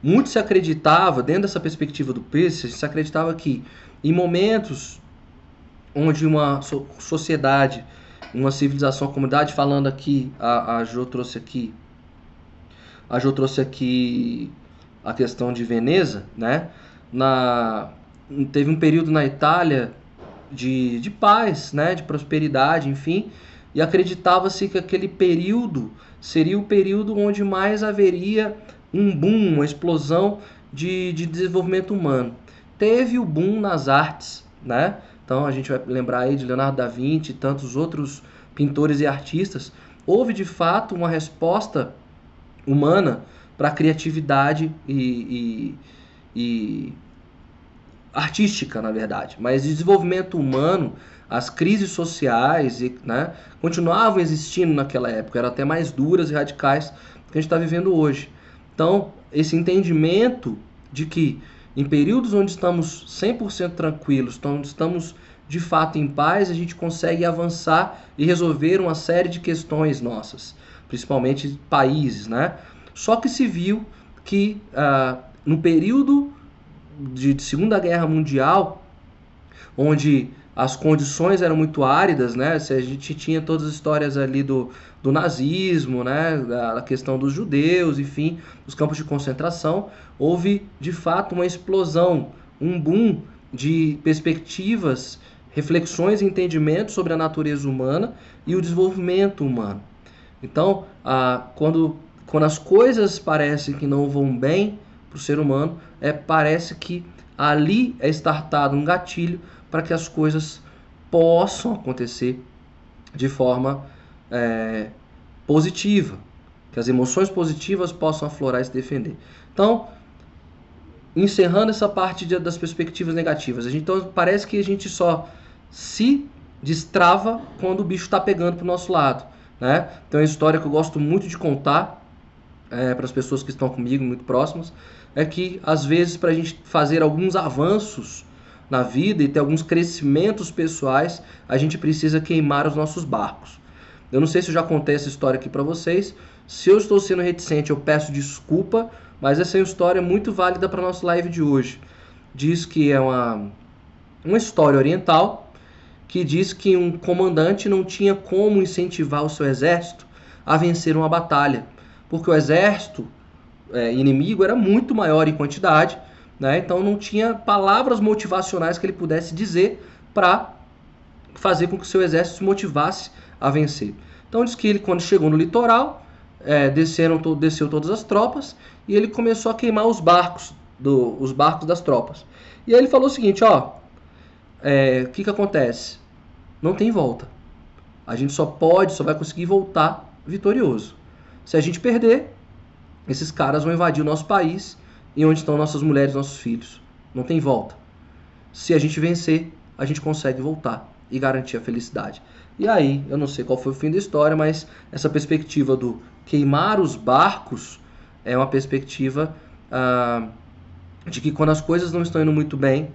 muito se acreditava, dentro dessa perspectiva do Peirce, se acreditava que em momentos onde uma sociedade, uma civilização, uma comunidade, falando aqui, a, a Jo trouxe aqui, a Jo trouxe aqui a questão de Veneza, né? Na, teve um período na Itália de, de paz, né? De prosperidade, enfim, e acreditava-se que aquele período seria o período onde mais haveria um boom, uma explosão de, de desenvolvimento humano. Teve o boom nas artes, né? Então a gente vai lembrar aí de Leonardo da Vinci e tantos outros pintores e artistas. Houve de fato uma resposta humana para a criatividade e, e, e artística, na verdade. Mas desenvolvimento humano, as crises sociais né, continuavam existindo naquela época, eram até mais duras e radicais do que a gente está vivendo hoje. Então, esse entendimento de que em períodos onde estamos 100% tranquilos, onde estamos de fato em paz, a gente consegue avançar e resolver uma série de questões nossas, principalmente países, né? Só que se viu que ah, no período de Segunda Guerra Mundial, onde as condições eram muito áridas, né? Se a gente tinha todas as histórias ali do, do nazismo, né? A questão dos judeus, enfim, dos campos de concentração, houve de fato uma explosão, um boom de perspectivas reflexões e entendimentos sobre a natureza humana e o desenvolvimento humano. Então, a, quando, quando as coisas parecem que não vão bem para o ser humano, é, parece que ali é startado um gatilho para que as coisas possam acontecer de forma é, positiva, que as emoções positivas possam aflorar e se defender. Então, encerrando essa parte de, das perspectivas negativas, gente, então parece que a gente só se destrava quando o bicho está pegando para o nosso lado. Né? Então é uma história que eu gosto muito de contar é, para as pessoas que estão comigo, muito próximas, é que às vezes para a gente fazer alguns avanços na vida e ter alguns crescimentos pessoais, a gente precisa queimar os nossos barcos. Eu não sei se eu já contei essa história aqui para vocês. Se eu estou sendo reticente, eu peço desculpa, mas essa é uma história muito válida para nossa live de hoje. Diz que é uma, uma história oriental que diz que um comandante não tinha como incentivar o seu exército a vencer uma batalha, porque o exército é, inimigo era muito maior em quantidade, né? então não tinha palavras motivacionais que ele pudesse dizer para fazer com que o seu exército se motivasse a vencer. Então diz que ele, quando chegou no litoral, é, desceram, desceu todas as tropas e ele começou a queimar os barcos, do, os barcos das tropas. E aí ele falou o seguinte, ó, é, o que, que acontece? Não tem volta. A gente só pode, só vai conseguir voltar vitorioso. Se a gente perder, esses caras vão invadir o nosso país e onde estão nossas mulheres, nossos filhos. Não tem volta. Se a gente vencer, a gente consegue voltar e garantir a felicidade. E aí, eu não sei qual foi o fim da história, mas essa perspectiva do queimar os barcos é uma perspectiva ah, de que quando as coisas não estão indo muito bem,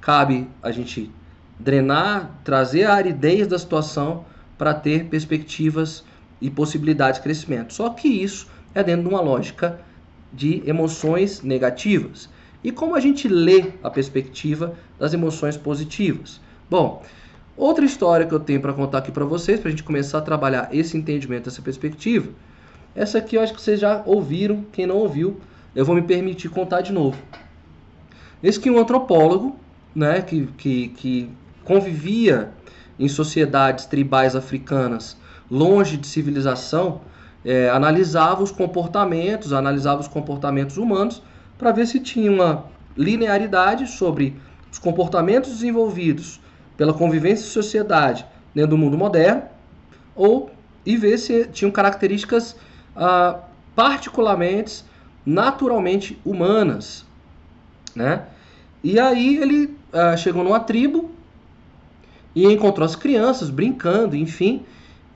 cabe a gente drenar, trazer a aridez da situação para ter perspectivas e possibilidades de crescimento. Só que isso é dentro de uma lógica de emoções negativas. E como a gente lê a perspectiva das emoções positivas? Bom, outra história que eu tenho para contar aqui para vocês, para a gente começar a trabalhar esse entendimento, essa perspectiva, essa aqui eu acho que vocês já ouviram, quem não ouviu, eu vou me permitir contar de novo. Esse que um antropólogo, né, que, que, que convivia em sociedades tribais africanas longe de civilização, é, analisava os comportamentos, analisava os comportamentos humanos para ver se tinha uma linearidade sobre os comportamentos desenvolvidos pela convivência e sociedade dentro do mundo moderno, ou e ver se tinham características ah, particularmente, naturalmente humanas, né? E aí ele ah, chegou numa tribo e encontrou as crianças brincando, enfim,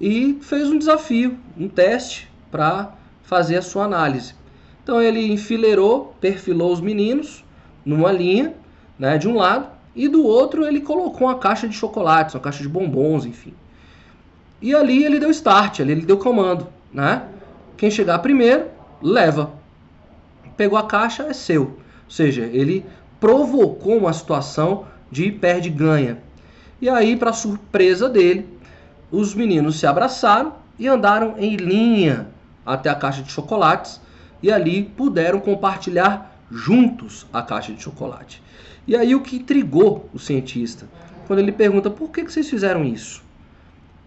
e fez um desafio, um teste para fazer a sua análise. Então ele enfileirou, perfilou os meninos numa linha, né, de um lado, e do outro ele colocou uma caixa de chocolates, uma caixa de bombons, enfim. E ali ele deu start, ali ele deu comando, né? Quem chegar primeiro, leva. Pegou a caixa, é seu. Ou seja, ele provocou uma situação de perde-ganha. E aí, para surpresa dele, os meninos se abraçaram e andaram em linha até a caixa de chocolates e ali puderam compartilhar juntos a caixa de chocolate. E aí o que intrigou o cientista, quando ele pergunta por que, que vocês fizeram isso?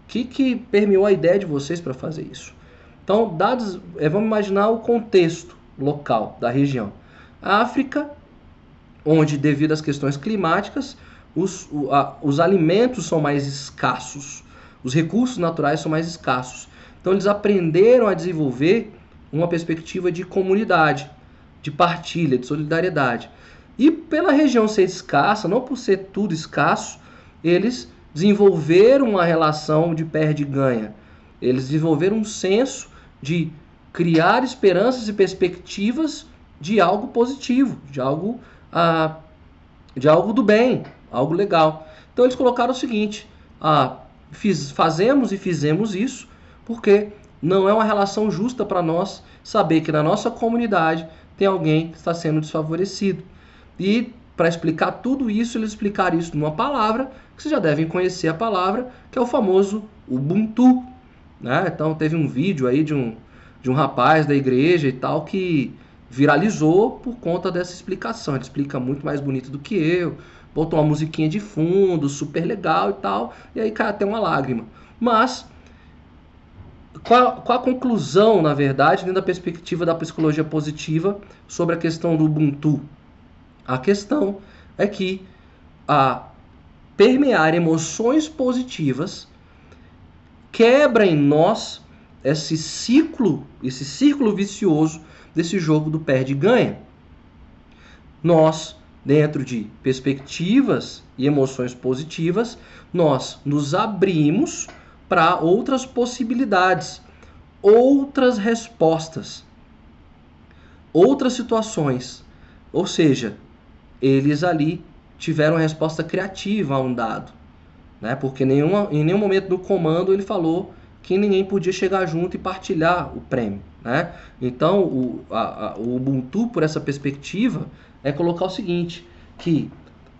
O que, que permeou a ideia de vocês para fazer isso? Então, dados, é, vamos imaginar o contexto local da região. A África, onde devido às questões climáticas, os, os alimentos são mais escassos, os recursos naturais são mais escassos. Então eles aprenderam a desenvolver uma perspectiva de comunidade, de partilha, de solidariedade. E pela região ser escassa, não por ser tudo escasso, eles desenvolveram uma relação de perde-ganha. Eles desenvolveram um senso de criar esperanças e perspectivas de algo positivo, de algo, ah, de algo do bem, algo legal. Então eles colocaram o seguinte: ah, fiz, fazemos e fizemos isso porque não é uma relação justa para nós saber que na nossa comunidade tem alguém que está sendo desfavorecido. E para explicar tudo isso, eles explicaram isso numa palavra, que vocês já devem conhecer a palavra, que é o famoso Ubuntu. Né? Então teve um vídeo aí de um, de um rapaz da igreja e tal que viralizou por conta dessa explicação. Ele explica muito mais bonito do que eu, botou uma musiquinha de fundo, super legal e tal, e aí cai até uma lágrima. Mas qual, qual a conclusão, na verdade, dentro da perspectiva da psicologia positiva sobre a questão do Ubuntu? A questão é que a permear emoções positivas quebra em nós esse ciclo, esse círculo vicioso desse jogo do perde-ganha. Nós, dentro de perspectivas e emoções positivas, nós nos abrimos para outras possibilidades, outras respostas, outras situações. Ou seja, eles ali tiveram resposta criativa a um dado, né? Porque nenhuma, em nenhum momento do comando ele falou que ninguém podia chegar junto e partilhar o prêmio, né? Então o, a, a, o Ubuntu por essa perspectiva é colocar o seguinte, que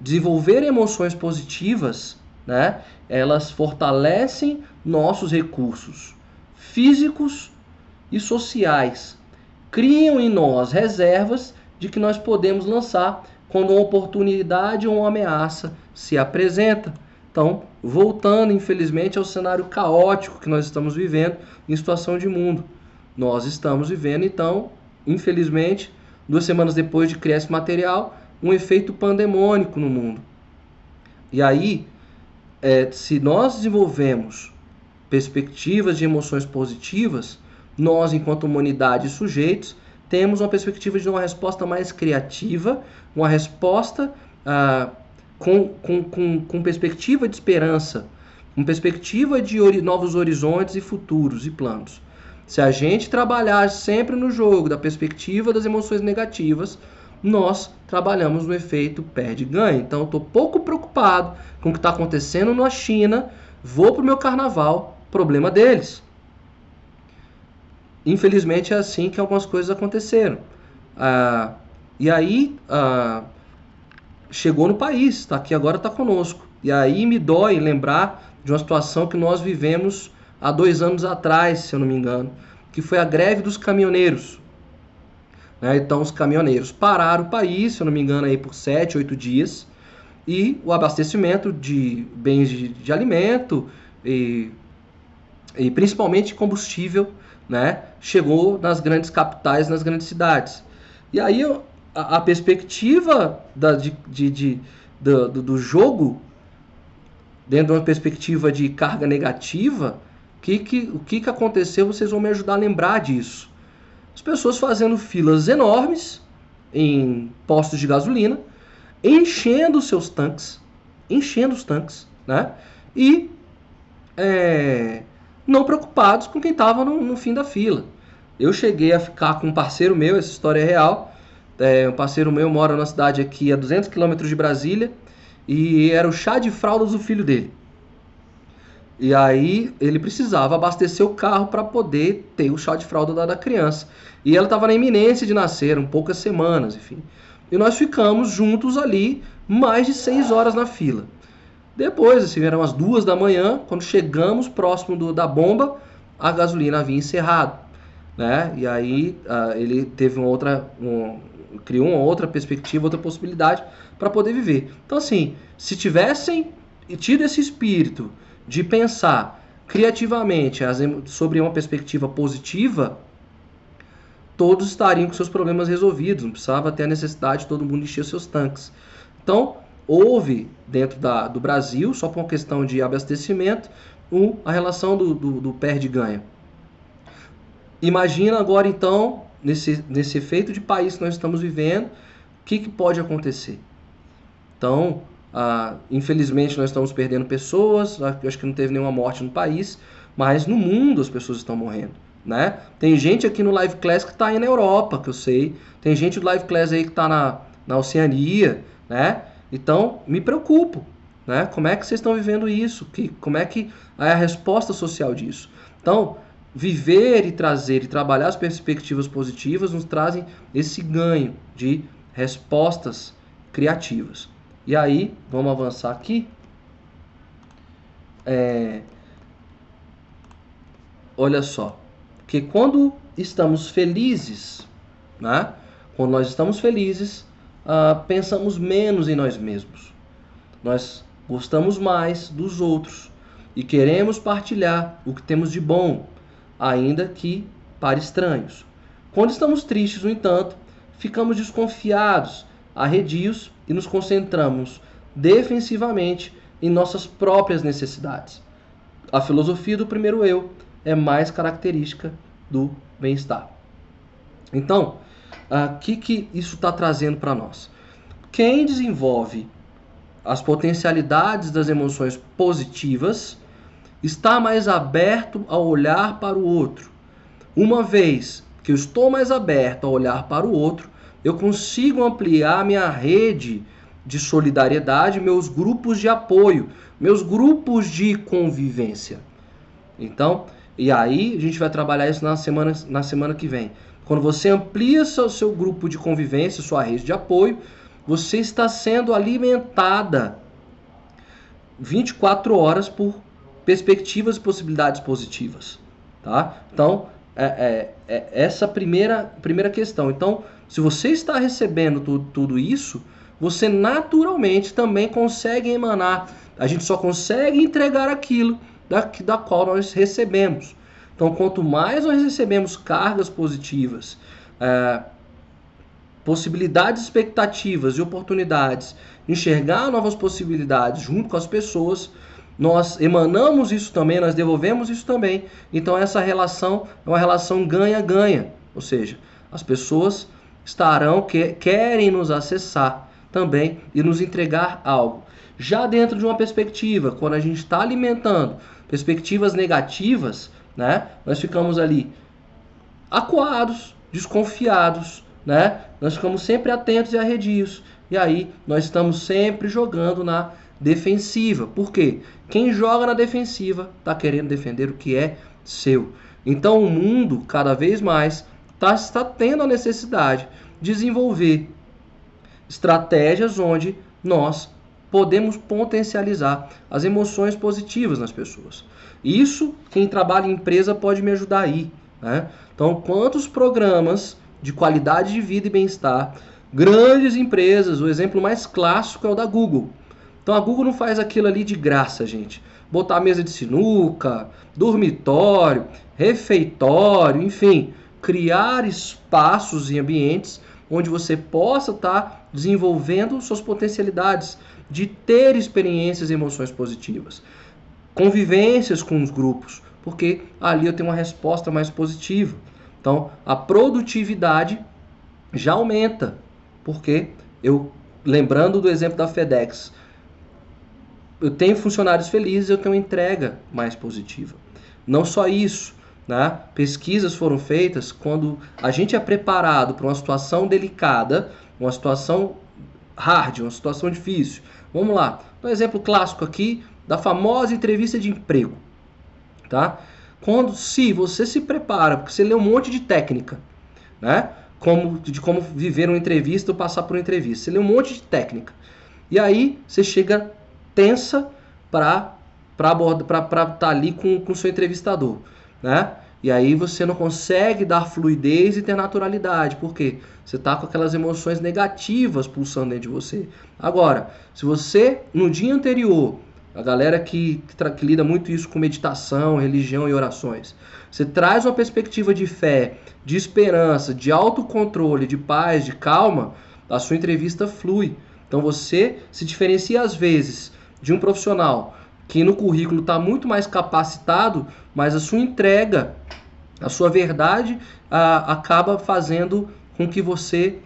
desenvolver emoções positivas, né? Elas fortalecem nossos recursos físicos e sociais, criam em nós reservas de que nós podemos lançar quando uma oportunidade ou uma ameaça se apresenta. Então, voltando infelizmente ao cenário caótico que nós estamos vivendo em situação de mundo. Nós estamos vivendo, então, infelizmente, duas semanas depois de criar esse material, um efeito pandemônico no mundo. E aí, é, se nós desenvolvemos perspectivas de emoções positivas, nós, enquanto humanidade e sujeitos, temos uma perspectiva de uma resposta mais criativa, uma resposta ah, com, com, com, com perspectiva de esperança, com perspectiva de novos horizontes e futuros e planos. Se a gente trabalhar sempre no jogo da perspectiva das emoções negativas, nós trabalhamos no efeito perde-ganha. Então, eu estou pouco preocupado com o que está acontecendo na China, vou para o meu carnaval, problema deles. Infelizmente é assim que algumas coisas aconteceram. Ah, e aí ah, chegou no país, está aqui agora, está conosco. E aí me dói lembrar de uma situação que nós vivemos há dois anos atrás, se eu não me engano, que foi a greve dos caminhoneiros. Né? Então os caminhoneiros pararam o país, se eu não me engano, aí por sete, oito dias, e o abastecimento de bens de, de alimento e e principalmente combustível, né, chegou nas grandes capitais, nas grandes cidades. E aí a, a perspectiva da, de, de, de do, do, jogo, dentro de uma perspectiva de carga negativa, que, que, o que, que aconteceu, vocês vão me ajudar a lembrar disso. As pessoas fazendo filas enormes em postos de gasolina, enchendo seus tanques, enchendo os tanques, né? E é, não preocupados com quem estava no, no, fim da fila. Eu cheguei a ficar com um parceiro meu, essa história é real. É, um parceiro meu mora na cidade aqui a 200 quilômetros de Brasília e era o chá de fraldas do filho dele. E aí ele precisava abastecer o carro para poder ter o chá de fralda da, da criança. E ela estava na iminência de nascer, um poucas semanas, enfim. E nós ficamos juntos ali mais de seis horas na fila. Depois, assim, eram as duas da manhã, quando chegamos próximo do, da bomba, a gasolina havia encerrado. Né? E aí uh, ele teve uma outra, um, criou uma outra perspectiva, outra possibilidade para poder viver. Então, assim, se tivessem tido esse espírito de pensar criativamente sobre uma perspectiva positiva, todos estariam com seus problemas resolvidos, não precisava ter a necessidade de todo mundo encher seus tanques. Então, houve dentro da, do Brasil, só por uma questão de abastecimento, um, a relação do, do, do perde-ganha. Imagina agora então, nesse, nesse efeito de país que nós estamos vivendo, o que, que pode acontecer? Então, ah, infelizmente nós estamos perdendo pessoas, acho que não teve nenhuma morte no país, mas no mundo as pessoas estão morrendo. né? Tem gente aqui no Live Class que está aí na Europa, que eu sei. Tem gente do Live Class aí que está na, na Oceania, né? Então, me preocupo, né? Como é que vocês estão vivendo isso? Que, como é que é a resposta social disso? Então, viver e trazer e trabalhar as perspectivas positivas nos trazem esse ganho de respostas criativas. E aí, vamos avançar aqui. É... Olha só, que quando estamos felizes, né? quando nós estamos felizes, uh, pensamos menos em nós mesmos. Nós gostamos mais dos outros e queremos partilhar o que temos de bom, ainda que para estranhos. Quando estamos tristes, no entanto, ficamos desconfiados, arredios e nos concentramos defensivamente em nossas próprias necessidades. A filosofia do primeiro eu é mais característica do bem-estar. Então, o que, que isso está trazendo para nós? Quem desenvolve as potencialidades das emoções positivas está mais aberto a olhar para o outro. Uma vez que eu estou mais aberto a olhar para o outro, eu consigo ampliar minha rede de solidariedade, meus grupos de apoio, meus grupos de convivência. Então, e aí a gente vai trabalhar isso na semana, na semana que vem. Quando você amplia seu, seu grupo de convivência, sua rede de apoio, você está sendo alimentada 24 horas por perspectivas e possibilidades positivas. Tá? Então, é, é, é essa primeira, primeira questão. Então, se você está recebendo tudo, tudo isso, você naturalmente também consegue emanar. A gente só consegue entregar aquilo da, da qual nós recebemos. Então, quanto mais nós recebemos cargas positivas, é, possibilidades, expectativas e oportunidades, enxergar novas possibilidades junto com as pessoas, nós emanamos isso também, nós devolvemos isso também. Então, essa relação é uma relação ganha-ganha. Ou seja, as pessoas estarão, que, querem nos acessar também e nos entregar algo. Já dentro de uma perspectiva, quando a gente está alimentando perspectivas negativas, né? Nós ficamos ali acuados, desconfiados, né? Nós ficamos sempre atentos e arredios. E aí nós estamos sempre jogando na defensiva. Por quê? Quem joga na defensiva está querendo defender o que é seu. Então o mundo, cada vez mais, tá, está tendo a necessidade de desenvolver estratégias onde nós podemos potencializar as emoções positivas nas pessoas. Isso, quem trabalha em empresa pode me ajudar aí. Né? Então, quantos programas de qualidade de vida e bem-estar, grandes empresas, o exemplo mais clássico é o da Google. Então, a Google não faz aquilo ali de graça, gente. Botar mesa de sinuca, dormitório, refeitório, enfim, criar espaços e ambientes onde você possa estar tá desenvolvendo suas potencialidades de ter experiências e emoções positivas. Convivências com os grupos, porque ali eu tenho uma resposta mais positiva. Então, a produtividade já aumenta, porque eu, lembrando do exemplo da FedEx, eu tenho funcionários felizes, eu tenho entrega mais positiva. Não só isso, né? pesquisas foram feitas quando a gente é preparado para uma situação delicada, uma situação hard, uma situação difícil. Vamos lá, um exemplo clássico aqui da famosa entrevista de emprego, tá? Quando se você se prepara, porque você lê um monte de técnica, né? Como de como viver uma entrevista ou passar por uma entrevista. Você lê um monte de técnica. E aí você chega tensa para estar tá ali com o seu entrevistador, né? E aí você não consegue dar fluidez e ter naturalidade. Por quê? Você está com aquelas emoções negativas pulsando dentro de você. Agora, se você, no dia anterior, a galera que, que, que lida muito isso com meditação, religião e orações, você traz uma perspectiva de fé, de esperança, de autocontrole, de paz, de calma, a sua entrevista flui. Então você se diferencia às vezes de um profissional que no currículo está muito mais capacitado, mas a sua entrega, a sua verdade acaba fazendo com que você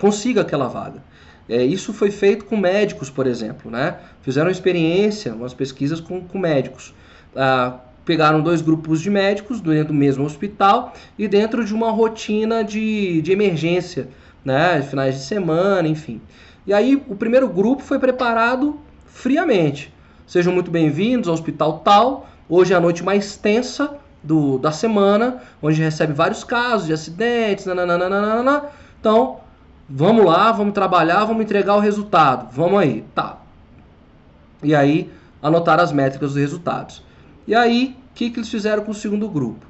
consiga aquela vaga. É, isso foi feito com médicos, por exemplo. Né? Fizeram experiência, umas pesquisas com, com médicos. A pegaram dois grupos de médicos dentro do mesmo hospital e dentro de uma rotina de, de emergência, né? Finais de semana, enfim. E aí o primeiro grupo foi preparado friamente. Sejam muito bem-vindos ao Hospital Tal. Hoje é a noite mais tensa do, da semana, onde recebe vários casos de acidentes, nananana. Então, vamos lá, vamos trabalhar, vamos entregar o resultado. Vamos aí, tá. E aí, anotar as métricas dos resultados. E aí, o que, que eles fizeram com o segundo grupo?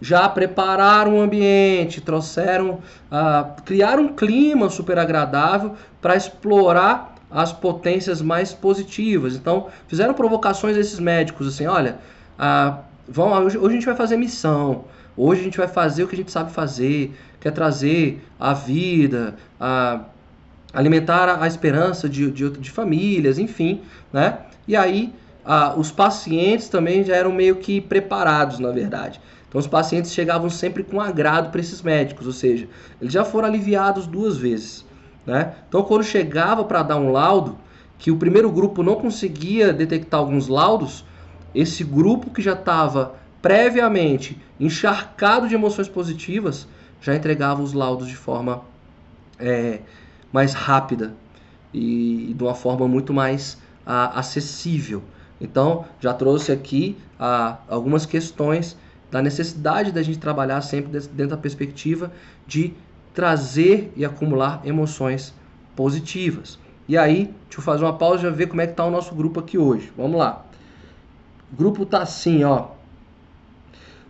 Já prepararam o ambiente, trouxeram, uh, criaram um clima super agradável para explorar as potências mais positivas. Então, fizeram provocações a esses médicos, assim, olha, uh, vão, hoje, hoje a gente vai fazer missão, hoje a gente vai fazer o que a gente sabe fazer, quer trazer a vida, a alimentar a esperança de, de, de famílias, enfim, né? E aí ah, os pacientes também já eram meio que preparados, na verdade. Então os pacientes chegavam sempre com agrado para esses médicos, ou seja, eles já foram aliviados duas vezes. Né? Então quando chegava para dar um laudo, que o primeiro grupo não conseguia detectar alguns laudos, esse grupo que já estava previamente encharcado de emoções positivas já entregava os laudos de forma é, mais rápida e, de uma forma muito mais a, acessível. Então, já trouxe aqui a, algumas questões da necessidade da gente trabalhar sempre dentro da perspectiva de trazer e acumular emoções positivas. E aí, deixa eu fazer uma pausa e ver como é que está o nosso grupo aqui hoje. Vamos lá. O grupo tá assim, ó.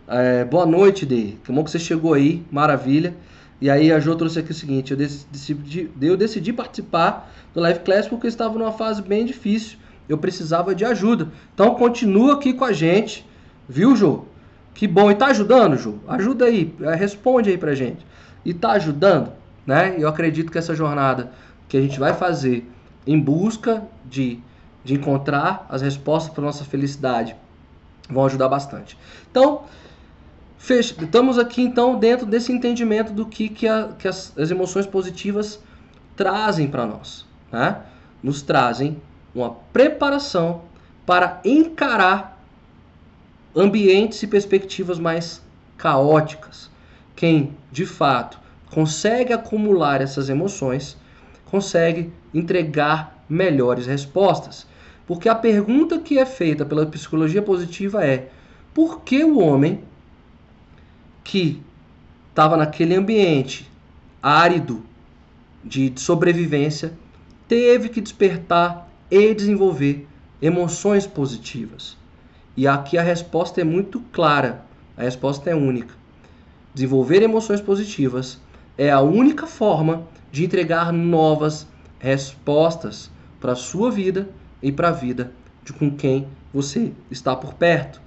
É, boa noite, Dê. Que bom que você chegou aí, maravilha. E aí a Jo trouxe aqui o seguinte, eu decidi, eu decidi participar do Live Class porque eu estava numa fase bem difícil, eu precisava de ajuda. Então continua aqui com a gente, viu, Jo? Que bom. E tá ajudando, Jo? Ajuda aí, é, responde aí pra gente. E tá ajudando, né? Eu acredito que essa jornada que a gente vai fazer em busca de, de encontrar as respostas para nossa felicidade vão ajudar bastante. Então, Fech... Estamos aqui então dentro desse entendimento do que, que, a, que as, as, emoções positivas trazem para nós. Né? Nos trazem uma preparação para encarar ambientes e perspectivas mais caóticas. Quem de fato consegue acumular essas emoções consegue entregar melhores respostas. Porque a pergunta que é feita pela psicologia positiva é: por que o homem que estava naquele ambiente árido de sobrevivência teve que despertar e desenvolver emoções positivas. E aqui a resposta é muito clara, a resposta é única. Desenvolver emoções positivas é a única forma de entregar novas respostas para a sua vida e para a vida de com quem você está por perto.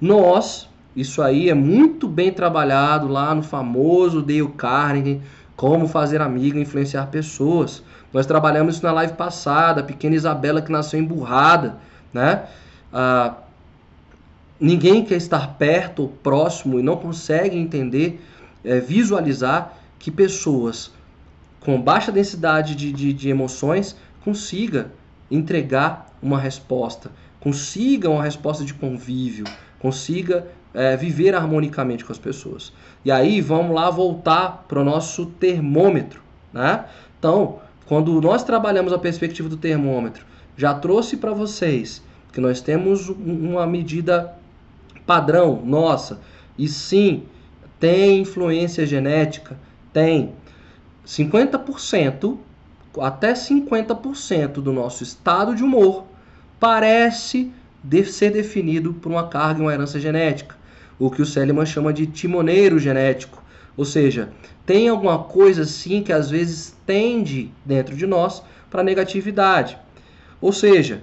Nós, isso aí é muito bem trabalhado lá no famoso Dale Carnegie, como fazer amigo e influenciar pessoas. Nós trabalhamos isso na live passada, a pequena Isabela que nasceu emburrada, né? Ah, ninguém quer estar perto ou próximo e não consegue entender, é, visualizar que pessoas com baixa densidade de, de, de emoções consiga entregar uma resposta, consiga uma resposta de convívio, consiga é, viver harmonicamente com as pessoas. E aí vamos lá voltar para o nosso termômetro. Né? Então, quando nós trabalhamos a perspectiva do termômetro, já trouxe para vocês que nós temos uma medida padrão nossa, e sim, tem influência genética, tem 50%, até 50% do nosso estado de humor parece ser definido por uma carga e uma herança genética o que o Seliman chama de timoneiro genético. Ou seja, tem alguma coisa assim que às vezes tende dentro de nós para negatividade. Ou seja,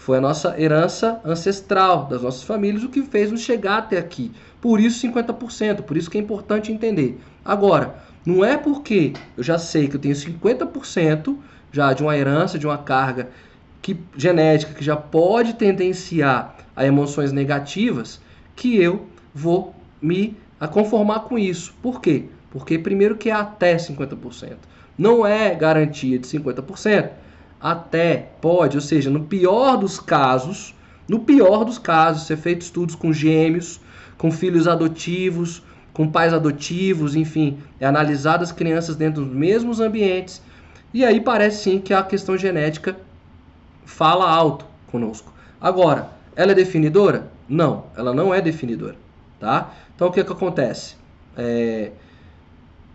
foi a nossa herança ancestral das nossas famílias o que fez nos chegar até aqui. Por isso 50%, por isso que é importante entender. Agora, não é porque eu já sei que eu tenho 50% já de uma herança, de uma carga que, genética que já pode tendenciar a emoções negativas, que eu vou me conformar com isso. Por quê? Porque primeiro que é até 50%. Não é garantia de 50%. Até pode, ou seja, no pior dos casos, No pior dos casos, ser feito estudos com gêmeos, com filhos adotivos, com pais adotivos, enfim, é analisado as crianças dentro dos mesmos ambientes. E aí parece sim que a questão genética fala alto conosco. Agora, ela é definidora? Não, ela não é definidora, tá? Então o que que acontece? É,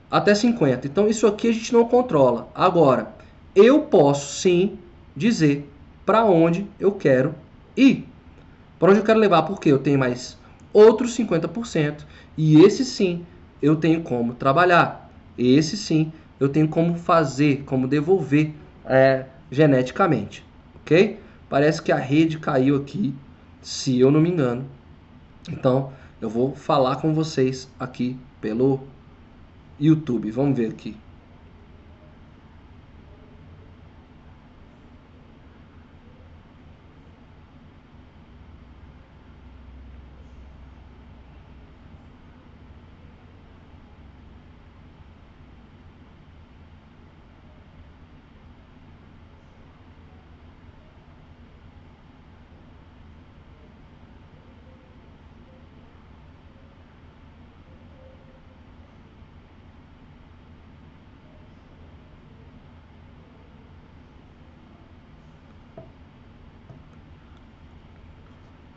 até 50. Então isso aqui a gente não controla. Agora, eu posso sim dizer para onde eu quero ir. Para onde eu quero levar, porque eu tenho mais outros 50%. E esse sim eu tenho como trabalhar. Esse sim eu tenho como fazer, como devolver é, geneticamente. Ok? Parece que a rede caiu aqui, se eu não me engano. Então eu vou falar com vocês aqui pelo YouTube. Vamos ver aqui.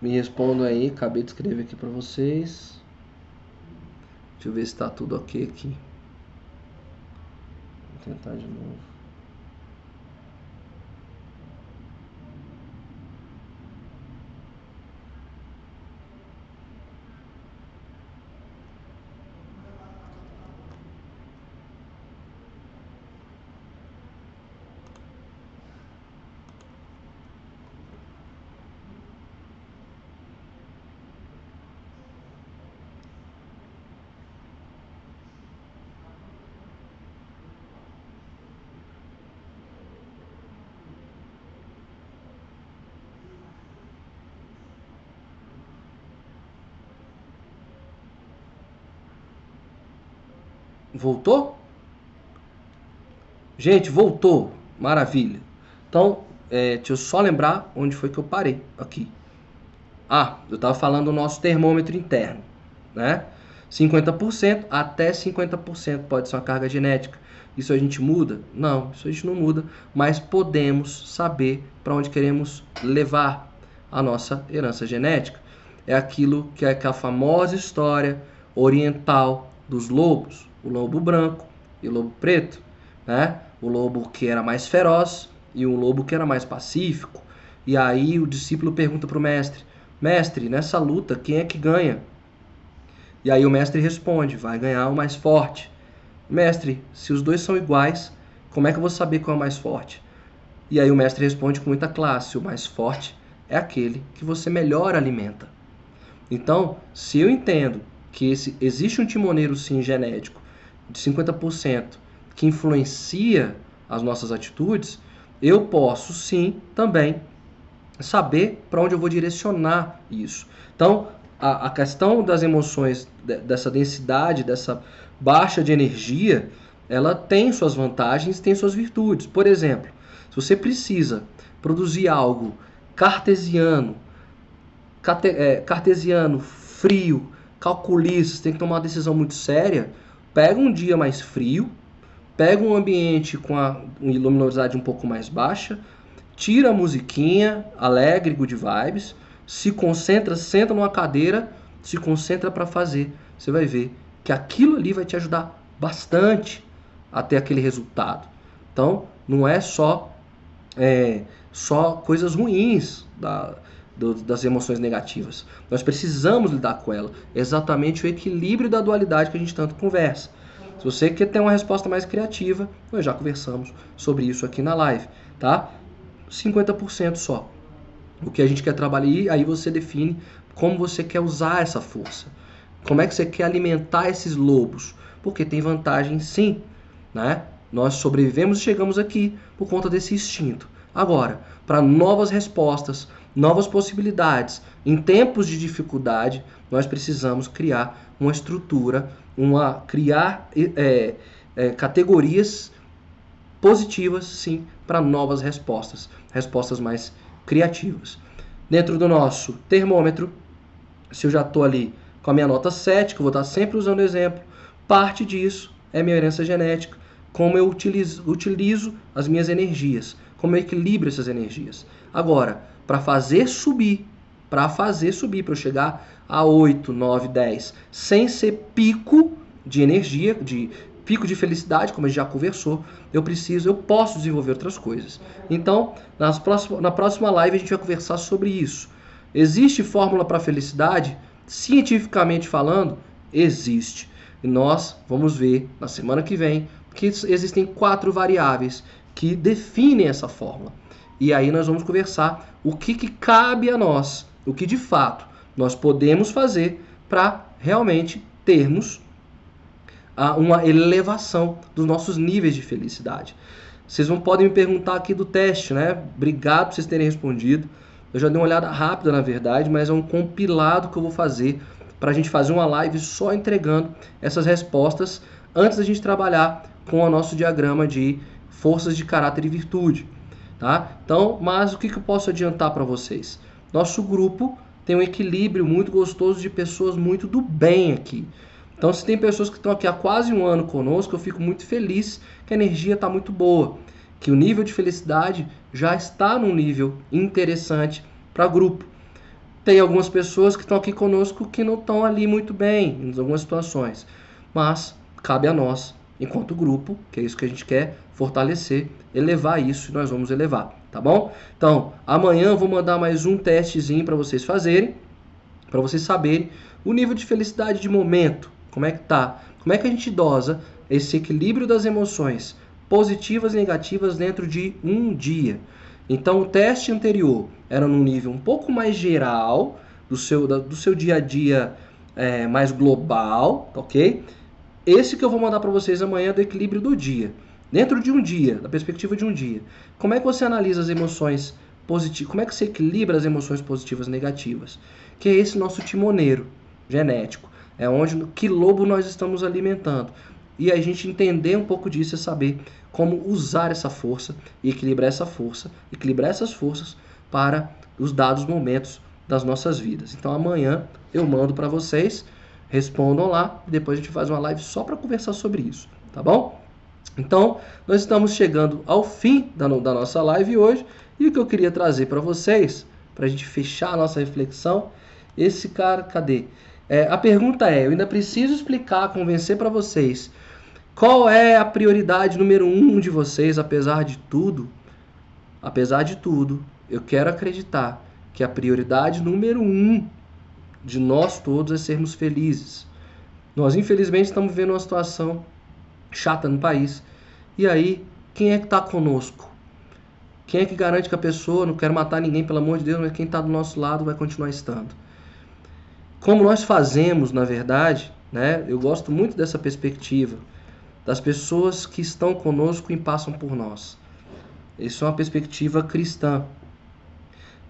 Me respondam aí, acabei de escrever aqui para vocês. Deixa eu ver se está tudo ok aqui. Vou tentar de novo. Voltou? Gente, voltou. Maravilha. Então, é, deixa eu só lembrar onde foi que eu parei aqui. Ah, eu estava falando do nosso termômetro interno, né? 50% até 50% pode ser uma carga genética. Isso a gente muda? Não, isso a gente não muda, mas podemos saber para onde queremos levar a nossa herança genética. É aquilo que é aquela famosa história oriental dos lobos o lobo branco e o lobo preto, né? O lobo que era mais feroz e o lobo que era mais pacífico. E aí o discípulo pergunta para o mestre: Mestre, nessa luta, quem é que ganha? E aí o mestre responde: Vai ganhar o mais forte. Mestre, se os dois são iguais, como é que eu vou saber qual é o mais forte? E aí o mestre responde com muita classe: O mais forte é aquele que você melhor alimenta. Então, se eu entendo que esse, existe um timoneiro sim genético de 50% que influencia as nossas atitudes, eu posso sim também saber para onde eu vou direcionar isso. Então, a, a questão das emoções, de, dessa densidade, dessa baixa de energia, ela tem suas vantagens, tem suas virtudes. Por exemplo, se você precisa produzir algo cartesiano, é, cartesiano, frio, calculista, tem que tomar uma decisão muito séria, pega um dia mais frio, pega um ambiente com a luminosidade um pouco mais baixa, tira a musiquinha, alegre, good vibes, se concentra, senta numa cadeira, se concentra para fazer. Você vai ver que aquilo ali vai te ajudar bastante a ter aquele resultado. Então, não é só é, só coisas ruins da, do, das emoções negativas. Nós precisamos lidar com ela. Exatamente o equilíbrio da dualidade que a gente tanto conversa. Se você quer ter uma resposta mais criativa, nós já conversamos sobre isso aqui na live, tá? 50% só. O que a gente quer trabalhar, aí você define como você quer usar essa força. Como é que você quer alimentar esses lobos? Porque tem vantagem sim, né? Nós sobrevivemos e chegamos aqui por conta desse instinto. Agora, para novas respostas, novas possibilidades, em tempos de dificuldade, nós precisamos criar uma estrutura, uma criar é, é, categorias positivas, sim, para novas respostas, respostas mais criativas. dentro do nosso termômetro, se eu já estou ali com a minha nota 7, que eu vou estar sempre usando exemplo, parte disso é minha herança genética, como eu utilizo, utilizo as minhas energias, como eu equilibro essas energias. Agora, para fazer subir, para fazer subir, para eu chegar a 8, 9, 10, sem ser pico de energia, de pico de felicidade, como a gente já conversou, eu preciso, eu posso desenvolver outras coisas. Então, nas próximas, na próxima live a gente vai conversar sobre isso. Existe fórmula para felicidade? Cientificamente falando, existe. E nós vamos ver na semana que vem que existem quatro variáveis que definem essa fórmula. E aí nós vamos conversar o que, que cabe a nós, o que de fato nós podemos fazer para realmente termos uma elevação dos nossos níveis de felicidade. Vocês não podem me perguntar aqui do teste, né? Obrigado por vocês terem respondido. Eu já dei uma olhada rápida, na verdade, mas é um compilado que eu vou fazer para a gente fazer uma live só entregando essas respostas antes da gente trabalhar com o nosso diagrama de forças de caráter e virtude, tá? Então, mas o que, que eu posso adiantar para vocês? Nosso grupo tem um equilíbrio muito gostoso de pessoas muito do bem aqui. Então, se tem pessoas que estão aqui há quase um ano conosco, eu fico muito feliz que a energia está muito boa, que o nível de felicidade já está num nível interessante para grupo. Tem algumas pessoas que estão aqui conosco que não estão ali muito bem em algumas situações, mas cabe a nós, enquanto grupo, que é isso que a gente quer, fortalecer, elevar isso e nós vamos elevar, tá bom? Então, amanhã eu vou mandar mais um testezinho para vocês fazerem, para vocês saberem o nível de felicidade de momento, como é que tá? Como é que a gente dosa esse equilíbrio das emoções positivas e negativas dentro de um dia? Então, o teste anterior era num nível um pouco mais geral, do seu, do seu dia a dia é, mais global, ok? Esse que eu vou mandar para vocês amanhã do equilíbrio do dia. Dentro de um dia, da perspectiva de um dia. Como é que você analisa as emoções positivas? Como é que você equilibra as emoções positivas e negativas? Que é esse nosso timoneiro genético. É onde que lobo nós estamos alimentando. E a gente entender um pouco disso é saber como usar essa força e equilibrar essa força, equilibrar essas forças para os dados momentos das nossas vidas. Então amanhã eu mando para vocês, respondam lá e depois a gente faz uma live só para conversar sobre isso, tá bom? Então, nós estamos chegando ao fim da, da nossa live hoje e o que eu queria trazer para vocês, para a gente fechar a nossa reflexão, esse cara, cadê? É, a pergunta é: eu ainda preciso explicar, convencer para vocês qual é a prioridade número um de vocês, apesar de tudo? Apesar de tudo, eu quero acreditar que a prioridade número um de nós todos é sermos felizes. Nós, infelizmente, estamos vivendo uma situação chata no país. E aí, quem é que está conosco? Quem é que garante que a pessoa, não quer matar ninguém, pelo amor de Deus, mas quem está do nosso lado vai continuar estando? como nós fazemos, na verdade, né? Eu gosto muito dessa perspectiva das pessoas que estão conosco e passam por nós. Isso é uma perspectiva cristã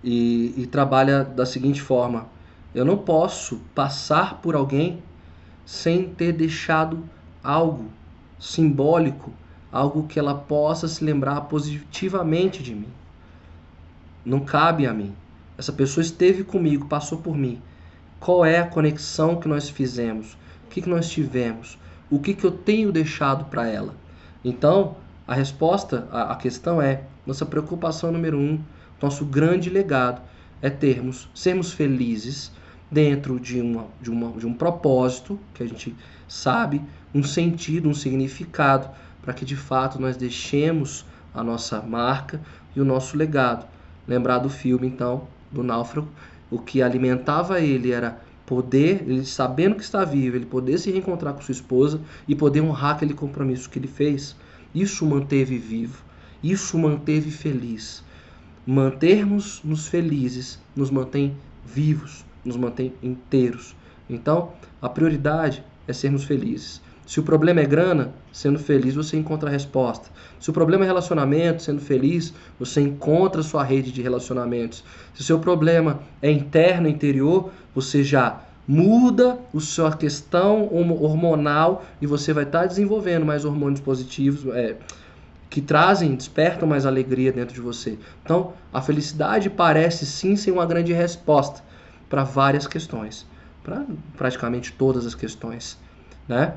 e, e trabalha da seguinte forma: eu não posso passar por alguém sem ter deixado algo simbólico, algo que ela possa se lembrar positivamente de mim. Não cabe a mim. Essa pessoa esteve comigo, passou por mim qual é a conexão que nós fizemos? O que, que nós tivemos? O que, que eu tenho deixado para ela? Então, a resposta, a questão é: nossa preocupação número um, nosso grande legado é termos, sermos felizes dentro de, uma, de, uma, de um propósito que a gente sabe, um sentido, um significado, para que de fato nós deixemos a nossa marca e o nosso legado. Lembrar do filme, então, do náufrago, o que alimentava ele era poder, ele sabendo que está vivo, ele poder se reencontrar com sua esposa e poder honrar aquele compromisso que ele fez. Isso manteve vivo, isso manteve feliz. Mantermos-nos felizes nos mantém vivos, nos mantém inteiros. Então, a prioridade é sermos felizes. Se o problema é grana, sendo feliz você encontra a resposta. Se o problema é relacionamento, sendo feliz, você encontra a sua rede de relacionamentos. Se o seu problema é interno, interior, você já muda a sua questão hormonal e você vai estar desenvolvendo mais hormônios positivos, é, que trazem, despertam mais alegria dentro de você. Então, a felicidade parece sim ser uma grande resposta para várias questões, para praticamente todas as questões, né?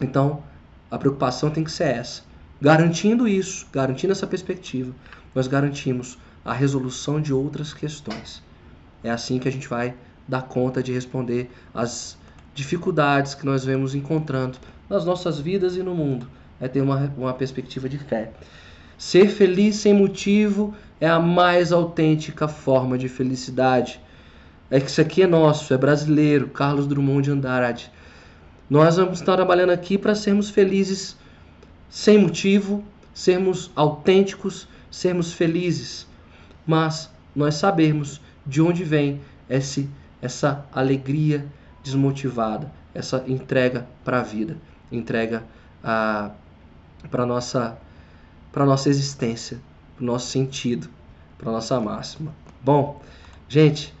Então, a preocupação tem que ser essa. Garantindo isso, garantindo essa perspectiva, nós garantimos a resolução de outras questões. É assim que a gente vai dar conta de responder às dificuldades que nós vemos encontrando nas nossas vidas e no mundo. É ter uma, uma perspectiva de fé. Ser feliz sem motivo é a mais autêntica forma de felicidade. É que isso aqui é nosso, é brasileiro, Carlos Drummond de Andrade. Nós vamos estar trabalhando aqui para sermos felizes sem motivo, sermos autênticos, sermos felizes. Mas nós sabemos de onde vem esse, essa alegria desmotivada, essa entrega para a vida, entrega para a nossa, nossa existência, para o nosso sentido, para a nossa máxima. Bom, gente,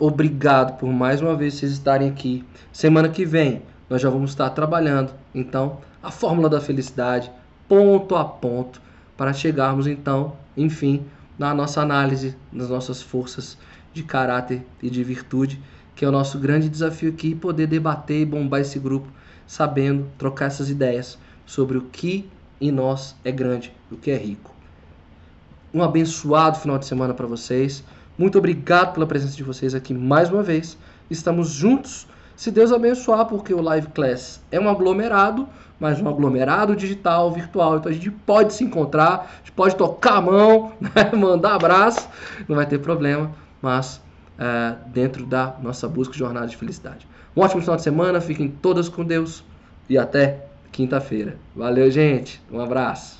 obrigado por mais uma vez vocês estarem aqui. Semana que vem nós já vamos estar trabalhando, então, a fórmula da felicidade, ponto a ponto, para chegarmos, então, enfim, na nossa análise das nossas forças de caráter e de virtude que é o nosso grande desafio aqui, poder debater e bombar esse grupo, sabendo trocar essas ideias sobre o que em nós é grande, o que é rico. Um abençoado final de semana para vocês. Muito obrigado pela presença de vocês aqui mais uma vez. Estamos juntos, se Deus abençoar, porque o Live Class é um aglomerado, mas um aglomerado digital, virtual. Então a gente pode se encontrar, a gente pode tocar a mão, né? mandar abraço, não vai ter problema, mas uh, dentro da nossa busca de jornada de felicidade. Um ótimo final de semana, fiquem todas com Deus e até quinta-feira. Valeu, gente. Um abraço.